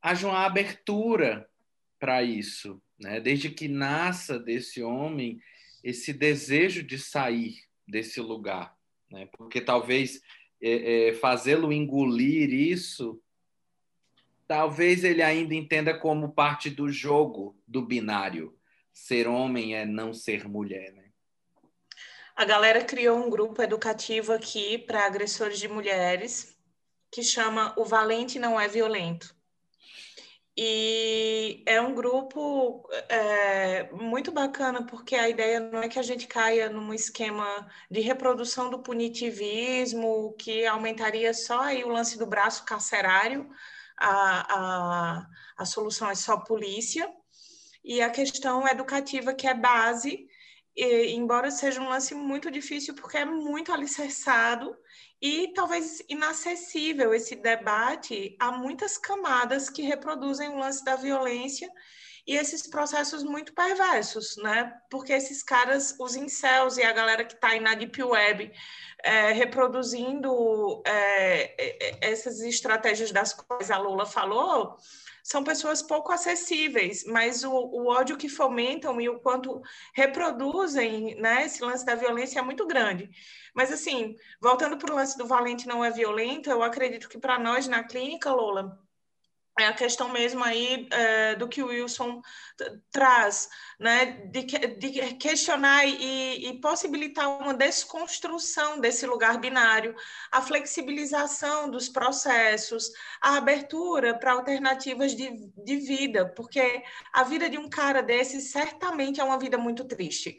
haja uma abertura para isso, né? desde que nasça desse homem esse desejo de sair desse lugar, né? porque talvez é, é, fazê-lo engolir isso, talvez ele ainda entenda como parte do jogo do binário. Ser homem é não ser mulher, né? A galera criou um grupo educativo aqui para agressores de mulheres que chama O Valente Não É Violento. E é um grupo é, muito bacana, porque a ideia não é que a gente caia num esquema de reprodução do punitivismo, que aumentaria só aí o lance do braço carcerário, a, a, a solução é só polícia, e a questão educativa, que é base, e, embora seja um lance muito difícil, porque é muito alicerçado e talvez inacessível esse debate a muitas camadas que reproduzem o lance da violência e esses processos muito perversos, né? Porque esses caras, os incels e a galera que está aí na Deep Web é, reproduzindo é, essas estratégias das quais a Lula falou, são pessoas pouco acessíveis, mas o, o, ódio que fomentam e o quanto reproduzem né, esse lance da violência é muito grande. Mas, assim, voltando para o lance do valente não é violento, eu acredito que para nós na clínica, Lola, é a questão mesmo aí é, do que o Wilson traz, né, de, de questionar e, e, possibilitar uma desconstrução desse lugar binário, a flexibilização dos processos, a abertura para alternativas de, de vida, porque a vida de um cara desse certamente é uma vida muito triste.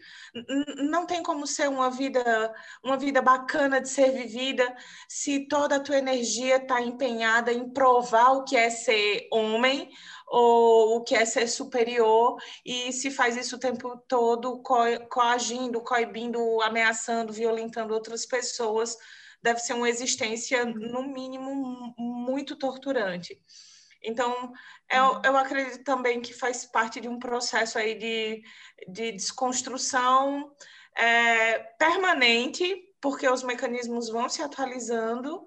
Não tem como ser uma vida, uma vida bacana de ser vivida se toda a tua energia está empenhada em provar o que é ser homem ou o que é ser superior, e se faz isso o tempo todo co coagindo, coibindo, ameaçando, violentando outras pessoas, deve ser uma existência, no mínimo, muito torturante. Então, eu, eu acredito também que faz parte de um processo aí de, de desconstrução é, permanente, porque os mecanismos vão se atualizando,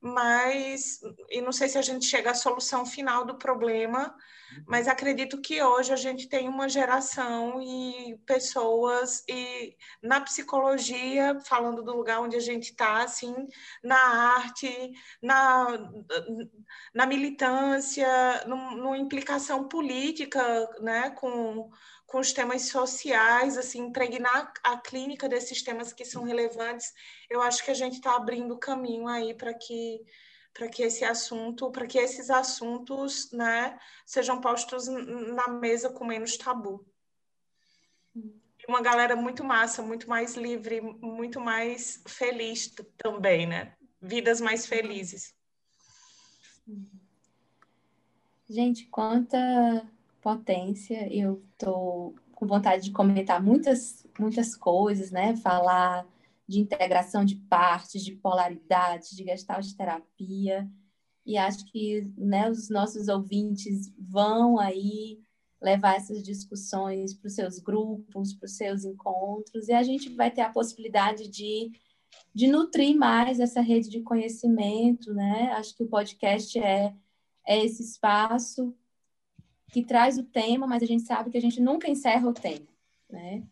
mas e não sei se a gente chega à solução final do problema, mas acredito que hoje a gente tem uma geração e pessoas e na psicologia, falando do lugar onde a gente está, assim, na arte, na, na militância, numa implicação política, né, com com os temas sociais, assim, impregnar a clínica desses temas que são relevantes, eu acho que a gente está abrindo caminho aí para que para que esse assunto, para que esses assuntos, né, sejam postos na mesa com menos tabu. Uma galera muito massa, muito mais livre, muito mais feliz também, né? Vidas mais felizes. Gente, quanta potência. Eu tô com vontade de comentar muitas, muitas coisas, né? Falar de integração de partes, de polaridade, de gestalt terapia. E acho que né, os nossos ouvintes vão aí levar essas discussões para os seus grupos, para os seus encontros, e a gente vai ter a possibilidade de, de nutrir mais essa rede de conhecimento, né? Acho que o podcast é, é esse espaço que traz o tema, mas a gente sabe que a gente nunca encerra o tema, né?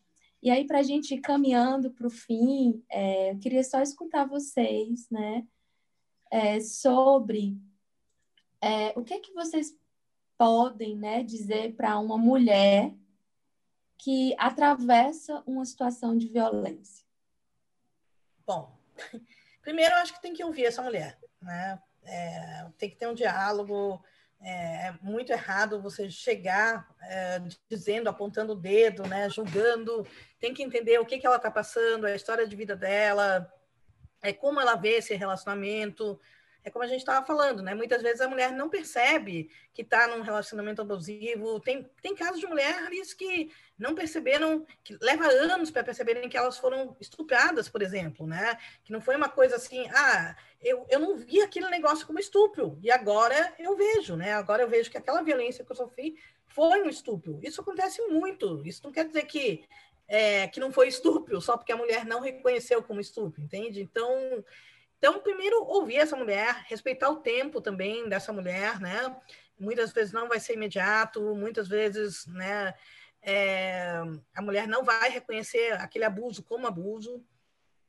E aí, para a gente ir caminhando para o fim, é, eu queria só escutar vocês, né? É, sobre é, o que é que vocês podem né, dizer para uma mulher que atravessa uma situação de violência? Bom, primeiro eu acho que tem que ouvir essa mulher, né? É, tem que ter um diálogo, é, é muito errado você chegar é, dizendo, apontando o dedo, né, julgando. Tem que entender o que, que ela está passando, a história de vida dela, é como ela vê esse relacionamento. É como a gente estava falando, né? Muitas vezes a mulher não percebe que está num relacionamento abusivo. Tem, tem casos de mulheres que não perceberam, que leva anos para perceberem que elas foram estupradas, por exemplo, né? Que não foi uma coisa assim, ah, eu, eu não vi aquele negócio como estupro, e agora eu vejo, né? Agora eu vejo que aquela violência que eu sofri foi um estupro. Isso acontece muito. Isso não quer dizer que é, que não foi estupro, só porque a mulher não reconheceu como estupro, entende? Então, então, primeiro, ouvir essa mulher, respeitar o tempo também dessa mulher, né? Muitas vezes não vai ser imediato, muitas vezes, né? É, a mulher não vai reconhecer aquele abuso como abuso.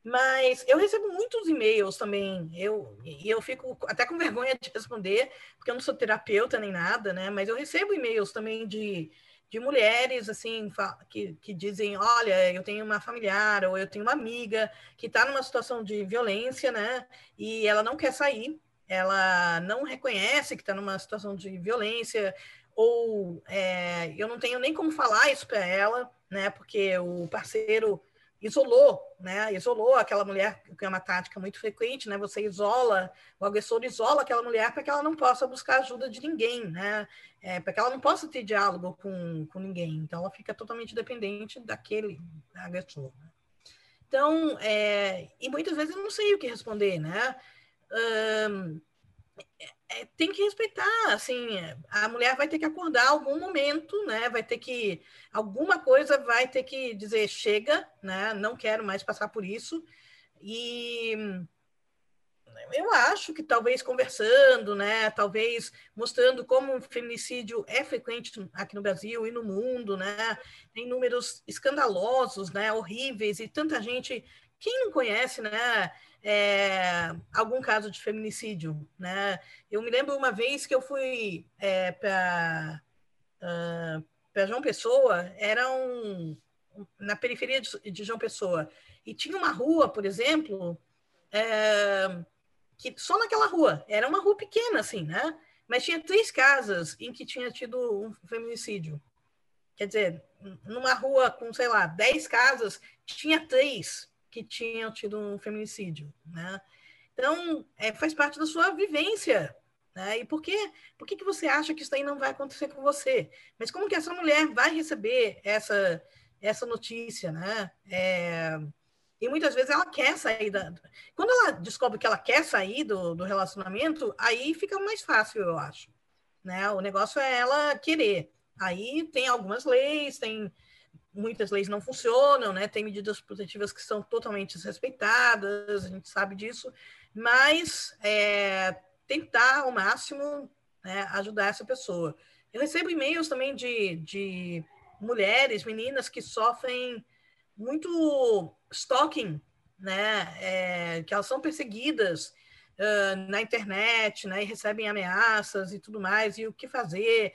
Mas eu recebo muitos e-mails também, eu, e eu fico até com vergonha de responder, porque eu não sou terapeuta nem nada, né? Mas eu recebo e-mails também de, de mulheres assim que, que dizem, olha, eu tenho uma familiar ou eu tenho uma amiga que está numa situação de violência, né? E ela não quer sair, ela não reconhece que está numa situação de violência ou é, eu não tenho nem como falar isso para ela, né? Porque o parceiro isolou, né? Isolou aquela mulher, que é uma tática muito frequente, né? Você isola, o agressor isola aquela mulher para que ela não possa buscar ajuda de ninguém, né? É, para que ela não possa ter diálogo com, com ninguém. Então, ela fica totalmente dependente daquele agressor. Né? Então, é, e muitas vezes eu não sei o que responder, né? Um, é, tem que respeitar, assim, a mulher vai ter que acordar algum momento, né? Vai ter que alguma coisa vai ter que dizer chega, né? Não quero mais passar por isso. E eu acho que talvez conversando, né? Talvez mostrando como o feminicídio é frequente aqui no Brasil e no mundo, né? Tem números escandalosos, né? Horríveis e tanta gente quem não conhece, né? É, algum caso de feminicídio, né? Eu me lembro uma vez que eu fui é, para uh, para João Pessoa, era um na periferia de, de, João Pessoa e tinha uma rua, por exemplo, é, que só naquela rua era uma rua pequena, assim, né? Mas tinha três casas em que tinha tido um feminicídio. Quer dizer, numa rua com, sei lá, dez casas, tinha três que tinham tido um feminicídio, né? Então, é, faz parte da sua vivência, né? E por, quê? por que, que você acha que isso aí não vai acontecer com você? Mas como que essa mulher vai receber essa, essa notícia, né? É, e muitas vezes ela quer sair da... Quando ela descobre que ela quer sair do, do relacionamento, aí fica mais fácil, eu acho. Né? O negócio é ela querer. Aí tem algumas leis, tem muitas leis não funcionam, né? Tem medidas protetivas que são totalmente desrespeitadas, a gente sabe disso, mas é, tentar ao máximo né, ajudar essa pessoa. Eu recebo e-mails também de, de mulheres, meninas que sofrem muito stalking, né? É, que elas são perseguidas uh, na internet, né? E recebem ameaças e tudo mais, e o que fazer.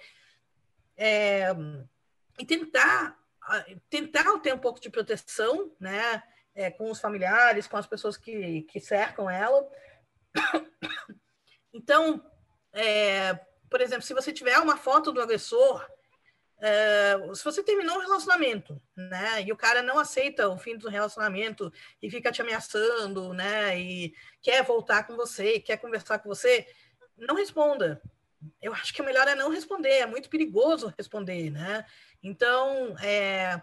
É, e tentar tentar ter um pouco de proteção, né? É, com os familiares, com as pessoas que, que cercam ela. Então, é, por exemplo, se você tiver uma foto do agressor, é, se você terminou um relacionamento, né, e o cara não aceita o fim do relacionamento e fica te ameaçando, né, e quer voltar com você, quer conversar com você, não responda. Eu acho que o melhor é não responder, é muito perigoso responder, né? Então, é,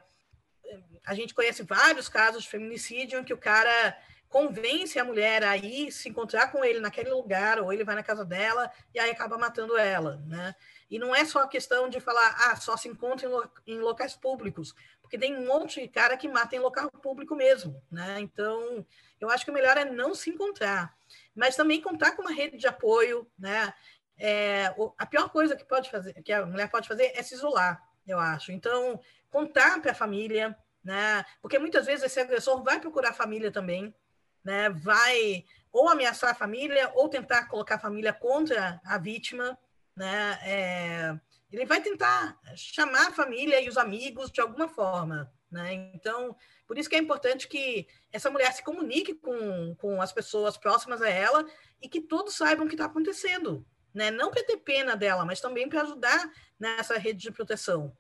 a gente conhece vários casos de feminicídio em que o cara convence a mulher a ir se encontrar com ele naquele lugar, ou ele vai na casa dela e aí acaba matando ela, né? E não é só a questão de falar, ah, só se encontra em, lo em locais públicos, porque tem um monte de cara que mata em local público mesmo, né? Então, eu acho que o melhor é não se encontrar, mas também contar com uma rede de apoio, né? É, a pior coisa que pode fazer, que a mulher pode fazer é se isolar, eu acho. Então, contar para a família, né? Porque muitas vezes esse agressor vai procurar a família também, né? Vai ou ameaçar a família ou tentar colocar a família contra a vítima, né? É, ele vai tentar chamar a família e os amigos de alguma forma, né? Então, por isso que é importante que essa mulher se comunique com, com as pessoas próximas a ela e que todos saibam o que está acontecendo, né? Não para ter pena dela, mas também para ajudar nessa rede de proteção.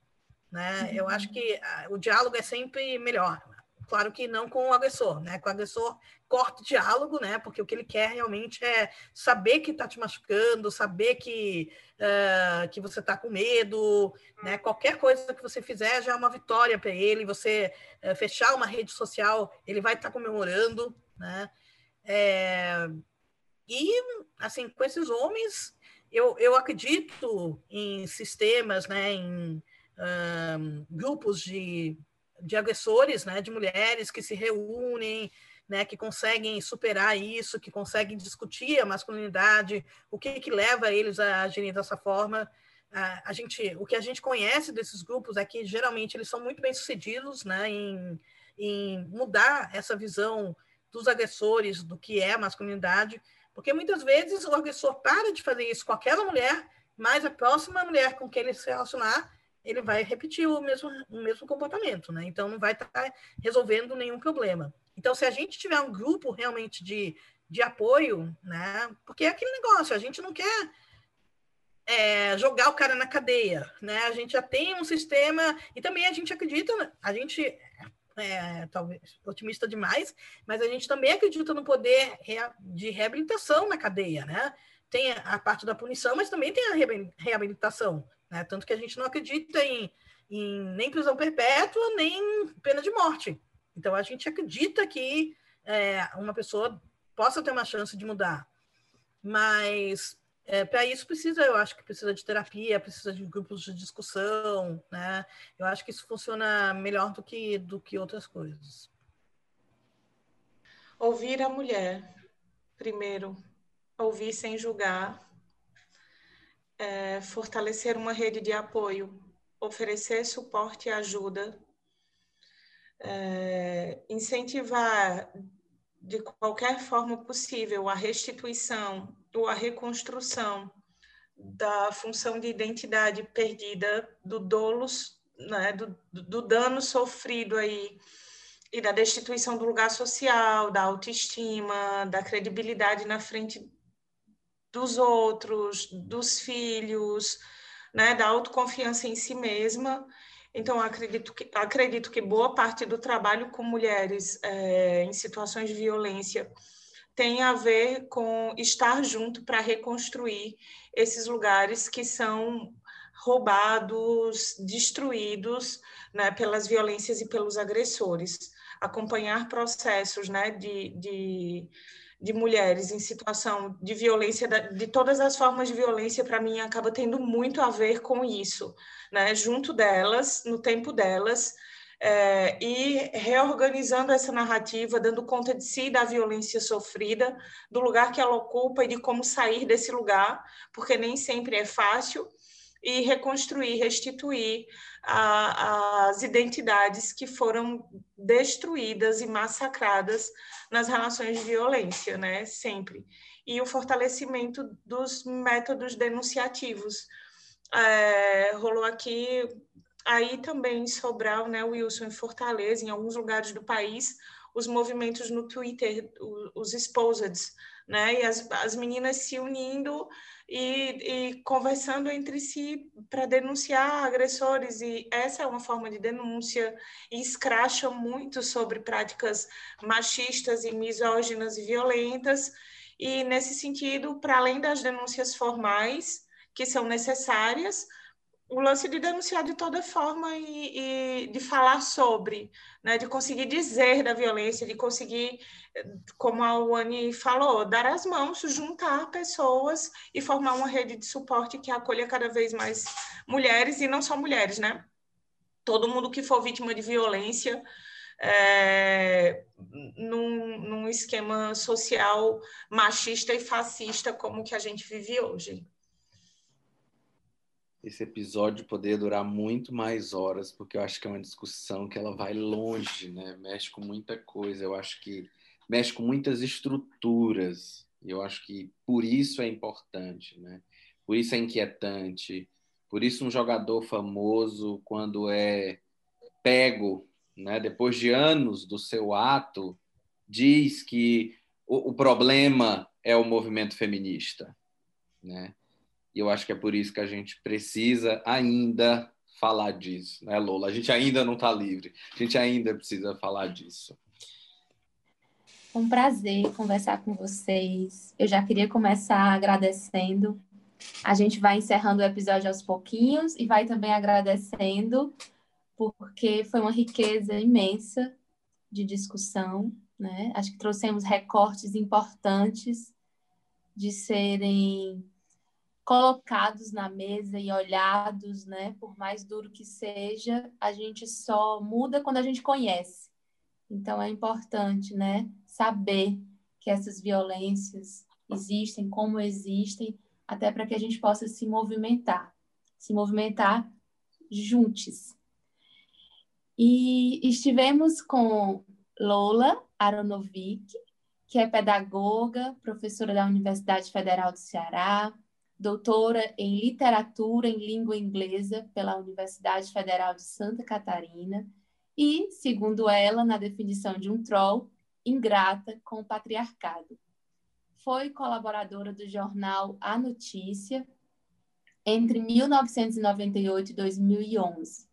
Né? Uhum. Eu acho que o diálogo é sempre melhor. claro que não com o agressor, né? Com o agressor corta o diálogo, né? Porque o que ele quer realmente é saber que está te machucando, saber que, uh, que você está com medo, né? Qualquer coisa que você fizer já é uma vitória para ele. Você uh, fechar uma rede social, ele vai estar tá comemorando, né? É... E, assim, com esses homens, eu, eu acredito em sistemas, né? Em um, grupos de, de agressores, né? De mulheres que se reúnem, né, que conseguem superar isso, que conseguem discutir a masculinidade, o que, que leva eles a agirem dessa forma. A, a, gente, o que a gente conhece desses grupos é que geralmente eles são muito bem sucedidos, né, em, em mudar essa visão dos agressores do que é masculinidade, porque muitas vezes o agressor para de fazer isso com aquela mulher, mas a próxima mulher com quem ele se relacionar, ele vai repetir o mesmo, o mesmo comportamento, né? Então não vai estar tá resolvendo nenhum problema. Então, se a gente tiver um grupo realmente de, de apoio, né? Porque é aquele negócio, a gente não quer é, jogar o cara na cadeia, né? A gente já tem um sistema e também a gente acredita, a gente é, talvez otimista demais, mas a gente também acredita no poder de reabilitação na cadeia, né? Tem a parte da punição, mas também tem a reabilitação, né? Tanto que a gente não acredita em, em nem prisão perpétua, nem pena de morte. Então, a gente acredita que é, uma pessoa possa ter uma chance de mudar. Mas, é, para isso, precisa, eu acho que precisa de terapia, precisa de grupos de discussão, né? Eu acho que isso funciona melhor do que, do que outras coisas. Ouvir a mulher, primeiro. Ouvir sem julgar. É, fortalecer uma rede de apoio. Oferecer suporte e ajuda é, incentivar de qualquer forma possível a restituição ou a reconstrução da função de identidade perdida, do dolos, né, do, do dano sofrido aí e da destituição do lugar social, da autoestima, da credibilidade na frente dos outros, dos filhos, né, da autoconfiança em si mesma. Então, acredito que, acredito que boa parte do trabalho com mulheres é, em situações de violência tem a ver com estar junto para reconstruir esses lugares que são roubados, destruídos né, pelas violências e pelos agressores. Acompanhar processos né, de, de, de mulheres em situação de violência, de todas as formas de violência, para mim, acaba tendo muito a ver com isso né, junto delas, no tempo delas, é, e reorganizando essa narrativa, dando conta de si da violência sofrida, do lugar que ela ocupa e de como sair desse lugar, porque nem sempre é fácil, e reconstruir, restituir a, as identidades que foram destruídas e massacradas nas relações de violência, né? Sempre. E o fortalecimento dos métodos denunciativos, é, rolou aqui, aí também em Sobral, né, Wilson, em Fortaleza, em alguns lugares do país, os movimentos no Twitter, os exposeds, né, e as, as meninas se unindo e, e conversando entre si para denunciar agressores, e essa é uma forma de denúncia, e escracha muito sobre práticas machistas e misóginas e violentas, e nesse sentido, para além das denúncias formais, que são necessárias, o lance de denunciar de toda forma e, e, de falar sobre, né, de conseguir dizer da violência, de conseguir, como a Wani falou, dar as mãos, juntar pessoas e formar uma rede de suporte que acolha cada vez mais mulheres, e não só mulheres, né? Todo mundo que for vítima de violência, é, num, num esquema social machista e fascista como que a gente vive hoje esse episódio poder durar muito mais horas, porque eu acho que é uma discussão que ela vai longe, né? Mexe com muita coisa. Eu acho que mexe com muitas estruturas. E eu acho que por isso é importante, né? Por isso é inquietante. Por isso um jogador famoso, quando é pego, né, depois de anos do seu ato, diz que o, o problema é o movimento feminista, né? E eu acho que é por isso que a gente precisa ainda falar disso, né, Lola? A gente ainda não está livre, a gente ainda precisa falar disso. um prazer conversar com vocês. Eu já queria começar agradecendo. A gente vai encerrando o episódio aos pouquinhos e vai também agradecendo, porque foi uma riqueza imensa de discussão, né? Acho que trouxemos recortes importantes de serem colocados na mesa e olhados, né? Por mais duro que seja, a gente só muda quando a gente conhece. Então é importante, né? Saber que essas violências existem, como existem, até para que a gente possa se movimentar, se movimentar juntos. E estivemos com Lola Aronovic, que é pedagoga, professora da Universidade Federal do Ceará, doutora em literatura em língua inglesa pela Universidade Federal de Santa Catarina e, segundo ela, na definição de um troll, ingrata com o patriarcado. Foi colaboradora do jornal A Notícia entre 1998 e 2011.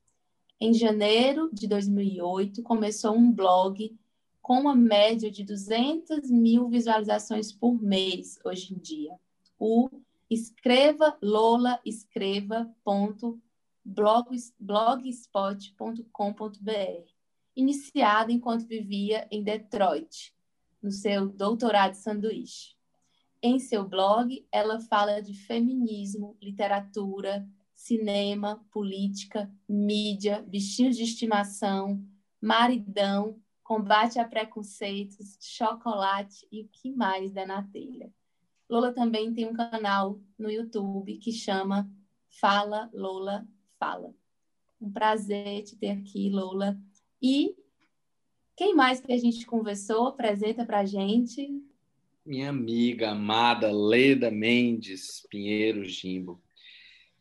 Em janeiro de 2008, começou um blog com uma média de 200 mil visualizações por mês hoje em dia, o escreva lola escreva blogspot.com.br, iniciada enquanto vivia em Detroit, no seu doutorado de sanduíche. Em seu blog, ela fala de feminismo, literatura, cinema, política, mídia, bichinhos de estimação, maridão, combate a preconceitos, chocolate e o que mais der na telha. Lola também tem um canal no YouTube que chama Fala Lola Fala. Um prazer te ter aqui, Lola. E quem mais que a gente conversou? Apresenta para a gente. Minha amiga amada Leda Mendes Pinheiro Jimbo.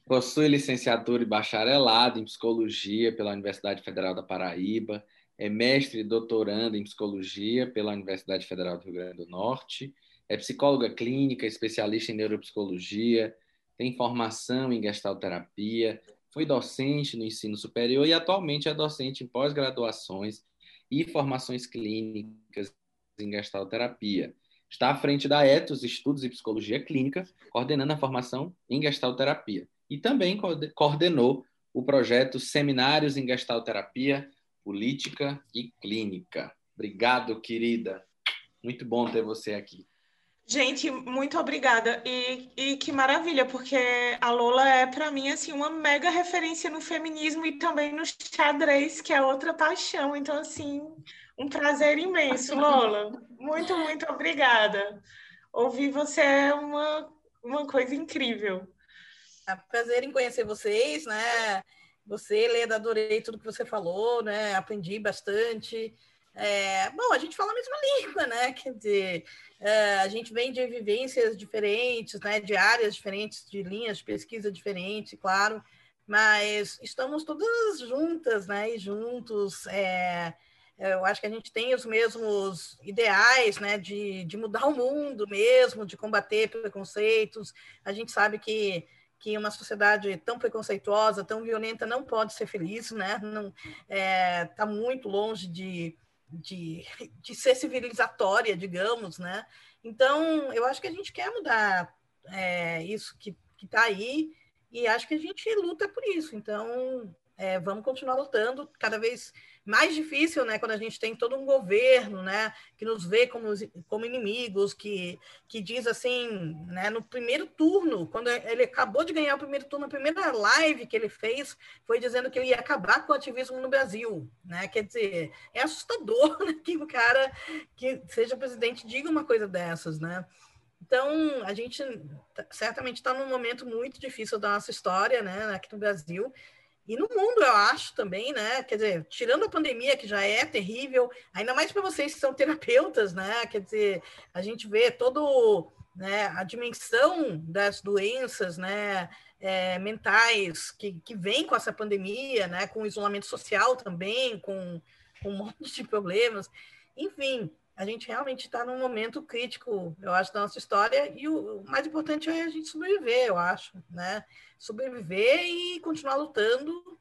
Possui licenciatura e bacharelado em psicologia pela Universidade Federal da Paraíba. É mestre e doutorando em psicologia pela Universidade Federal do Rio Grande do Norte é psicóloga clínica, especialista em neuropsicologia, tem formação em gestalterapia, foi docente no ensino superior e atualmente é docente em pós-graduações e formações clínicas em gestalterapia. Está à frente da Etos Estudos e Psicologia Clínica, coordenando a formação em gestalterapia. E também coordenou o projeto Seminários em Gestalterapia, Política e Clínica. Obrigado, querida. Muito bom ter você aqui. Gente, muito obrigada. E, e que maravilha, porque a Lola é, para mim, assim, uma mega referência no feminismo e também no xadrez, que é outra paixão. Então, assim, um prazer imenso, Lola. Muito, muito obrigada. Ouvir você é uma, uma coisa incrível. É um prazer em conhecer vocês, né? Você, Leda, adorei tudo que você falou, né? Aprendi bastante. É, bom, a gente fala a mesma língua, né? Quer dizer, é, a gente vem de vivências diferentes, né? De áreas diferentes, de linhas de pesquisa diferentes, claro, mas estamos todas juntas, né? E juntos. É, eu acho que a gente tem os mesmos ideais, né? De, de mudar o mundo mesmo, de combater preconceitos. A gente sabe que que uma sociedade tão preconceituosa, tão violenta, não pode ser feliz, né? Não está é, tá muito longe de, de, de ser civilizatória, digamos, né? Então, eu acho que a gente quer mudar é, isso que está aí e acho que a gente luta por isso. Então, é, vamos continuar lutando cada vez mais difícil, né, quando a gente tem todo um governo, né, que nos vê como, como inimigos, que, que diz assim, né, no primeiro turno, quando ele acabou de ganhar o primeiro turno, a primeira live que ele fez foi dizendo que ia acabar com o ativismo no Brasil, né, quer dizer, é assustador né, que o cara que seja presidente diga uma coisa dessas, né, então, a gente certamente está num momento muito difícil da nossa história, né, aqui no Brasil, e no mundo, eu acho também, né? Quer dizer, tirando a pandemia, que já é terrível, ainda mais para vocês que são terapeutas, né? Quer dizer, a gente vê todo né, a dimensão das doenças, né? É, mentais que, que vem com essa pandemia, né? Com isolamento social também, com, com um monte de problemas. Enfim, a gente realmente está num momento crítico, eu acho, da nossa história, e o mais importante é a gente sobreviver, eu acho, né? Sobreviver e continuar lutando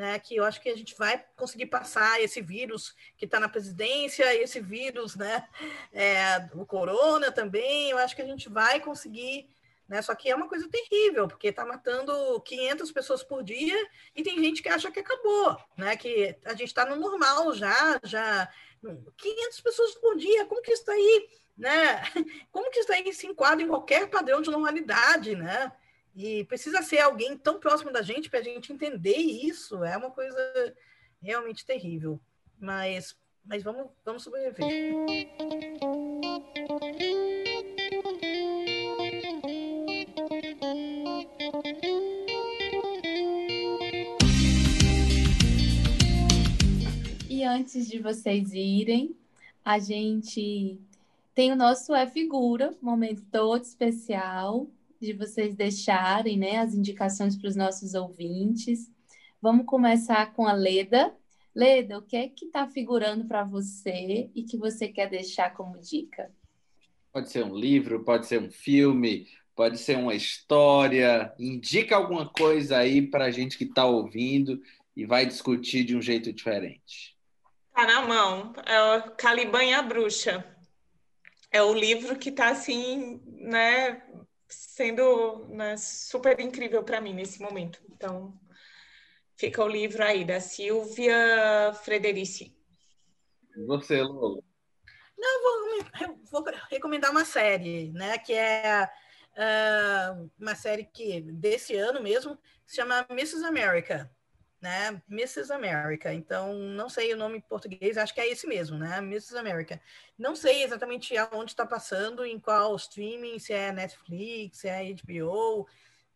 né, que eu acho que a gente vai conseguir passar esse vírus que está na presidência, esse vírus, né, é, o corona também, eu acho que a gente vai conseguir, né, só que é uma coisa terrível, porque está matando 500 pessoas por dia e tem gente que acha que acabou, né, que a gente está no normal já, já 500 pessoas por dia, como que isso aí, né, como que isso aí se enquadra em qualquer padrão de normalidade, né, e precisa ser alguém tão próximo da gente para a gente entender isso. É uma coisa realmente terrível. Mas, mas vamos, vamos sobreviver. E antes de vocês irem, a gente tem o nosso É Figura, momento todo especial, de vocês deixarem né, as indicações para os nossos ouvintes. Vamos começar com a Leda. Leda, o que é que está figurando para você e que você quer deixar como dica? Pode ser um livro, pode ser um filme, pode ser uma história. Indica alguma coisa aí para a gente que está ouvindo e vai discutir de um jeito diferente. Tá na mão. É o Caliban e a Bruxa. É o livro que está assim, né, sendo né, super incrível para mim nesse momento. Então, fica o livro aí da Silvia Frederici. Você, Lolo? Não, vou, vou, recomendar uma série, né? Que é uh, uma série que desse ano mesmo se chama Mrs. America né? Mrs. America. Então, não sei o nome em português, acho que é esse mesmo, né? Mrs. America. Não sei exatamente aonde está passando, em qual streaming, se é Netflix, se é HBO,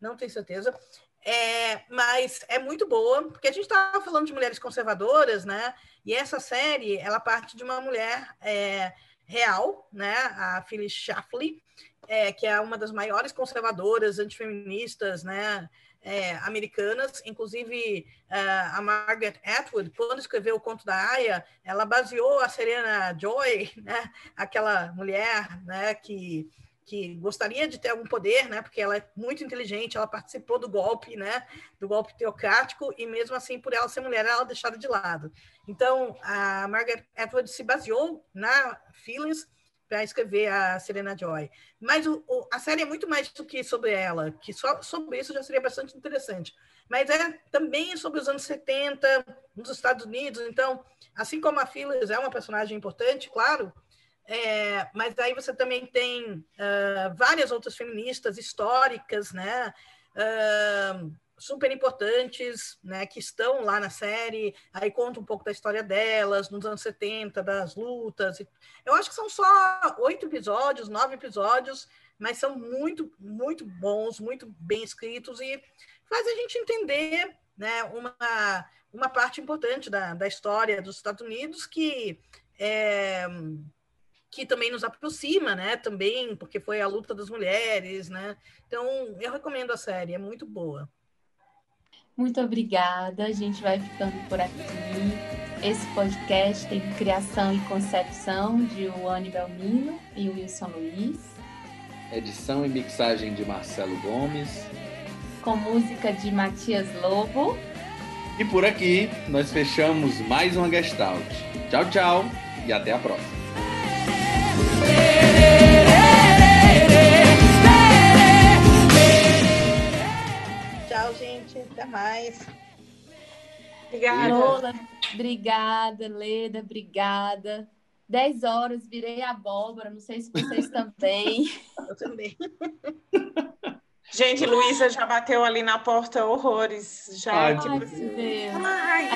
não tenho certeza. É, mas é muito boa, porque a gente estava falando de mulheres conservadoras, né? E essa série, ela parte de uma mulher é, real, né? A Phyllis Schlafly, é, que é uma das maiores conservadoras antifeministas, né? É, americanas, inclusive uh, a Margaret Atwood, quando escreveu o Conto da Aya, ela baseou a Serena Joy, né, aquela mulher né, que, que gostaria de ter algum poder, né, porque ela é muito inteligente, ela participou do golpe, né, do golpe teocrático, e mesmo assim, por ela ser mulher, ela é deixada de lado. Então, a Margaret Atwood se baseou na Phyllis para escrever a Serena Joy. Mas o, o, a série é muito mais do que sobre ela, que só sobre isso já seria bastante interessante. Mas é também sobre os anos 70 nos Estados Unidos. Então, assim como a Phyllis é uma personagem importante, claro, é, mas aí você também tem uh, várias outras feministas históricas, né? Uh, super importantes, né, que estão lá na série, aí conta um pouco da história delas, nos anos 70, das lutas. Eu acho que são só oito episódios, nove episódios, mas são muito, muito bons, muito bem escritos e faz a gente entender né, uma, uma parte importante da, da história dos Estados Unidos que é, que também nos aproxima, né? Também porque foi a luta das mulheres, né? Então eu recomendo a série, é muito boa. Muito obrigada. A gente vai ficando por aqui. Esse podcast tem criação e concepção de Luane Belmino e Wilson Luiz. Edição e mixagem de Marcelo Gomes. Com música de Matias Lobo. E por aqui nós fechamos mais uma Gestalt. Tchau, tchau e até a próxima. Até mais. Obrigada. Lola, obrigada. Leda, obrigada. 10 horas, virei abóbora. Não sei se vocês também. Eu também. Gente, Luísa já bateu ali na porta horrores. Já, Ai, tipo... Ai, Deus. Ai.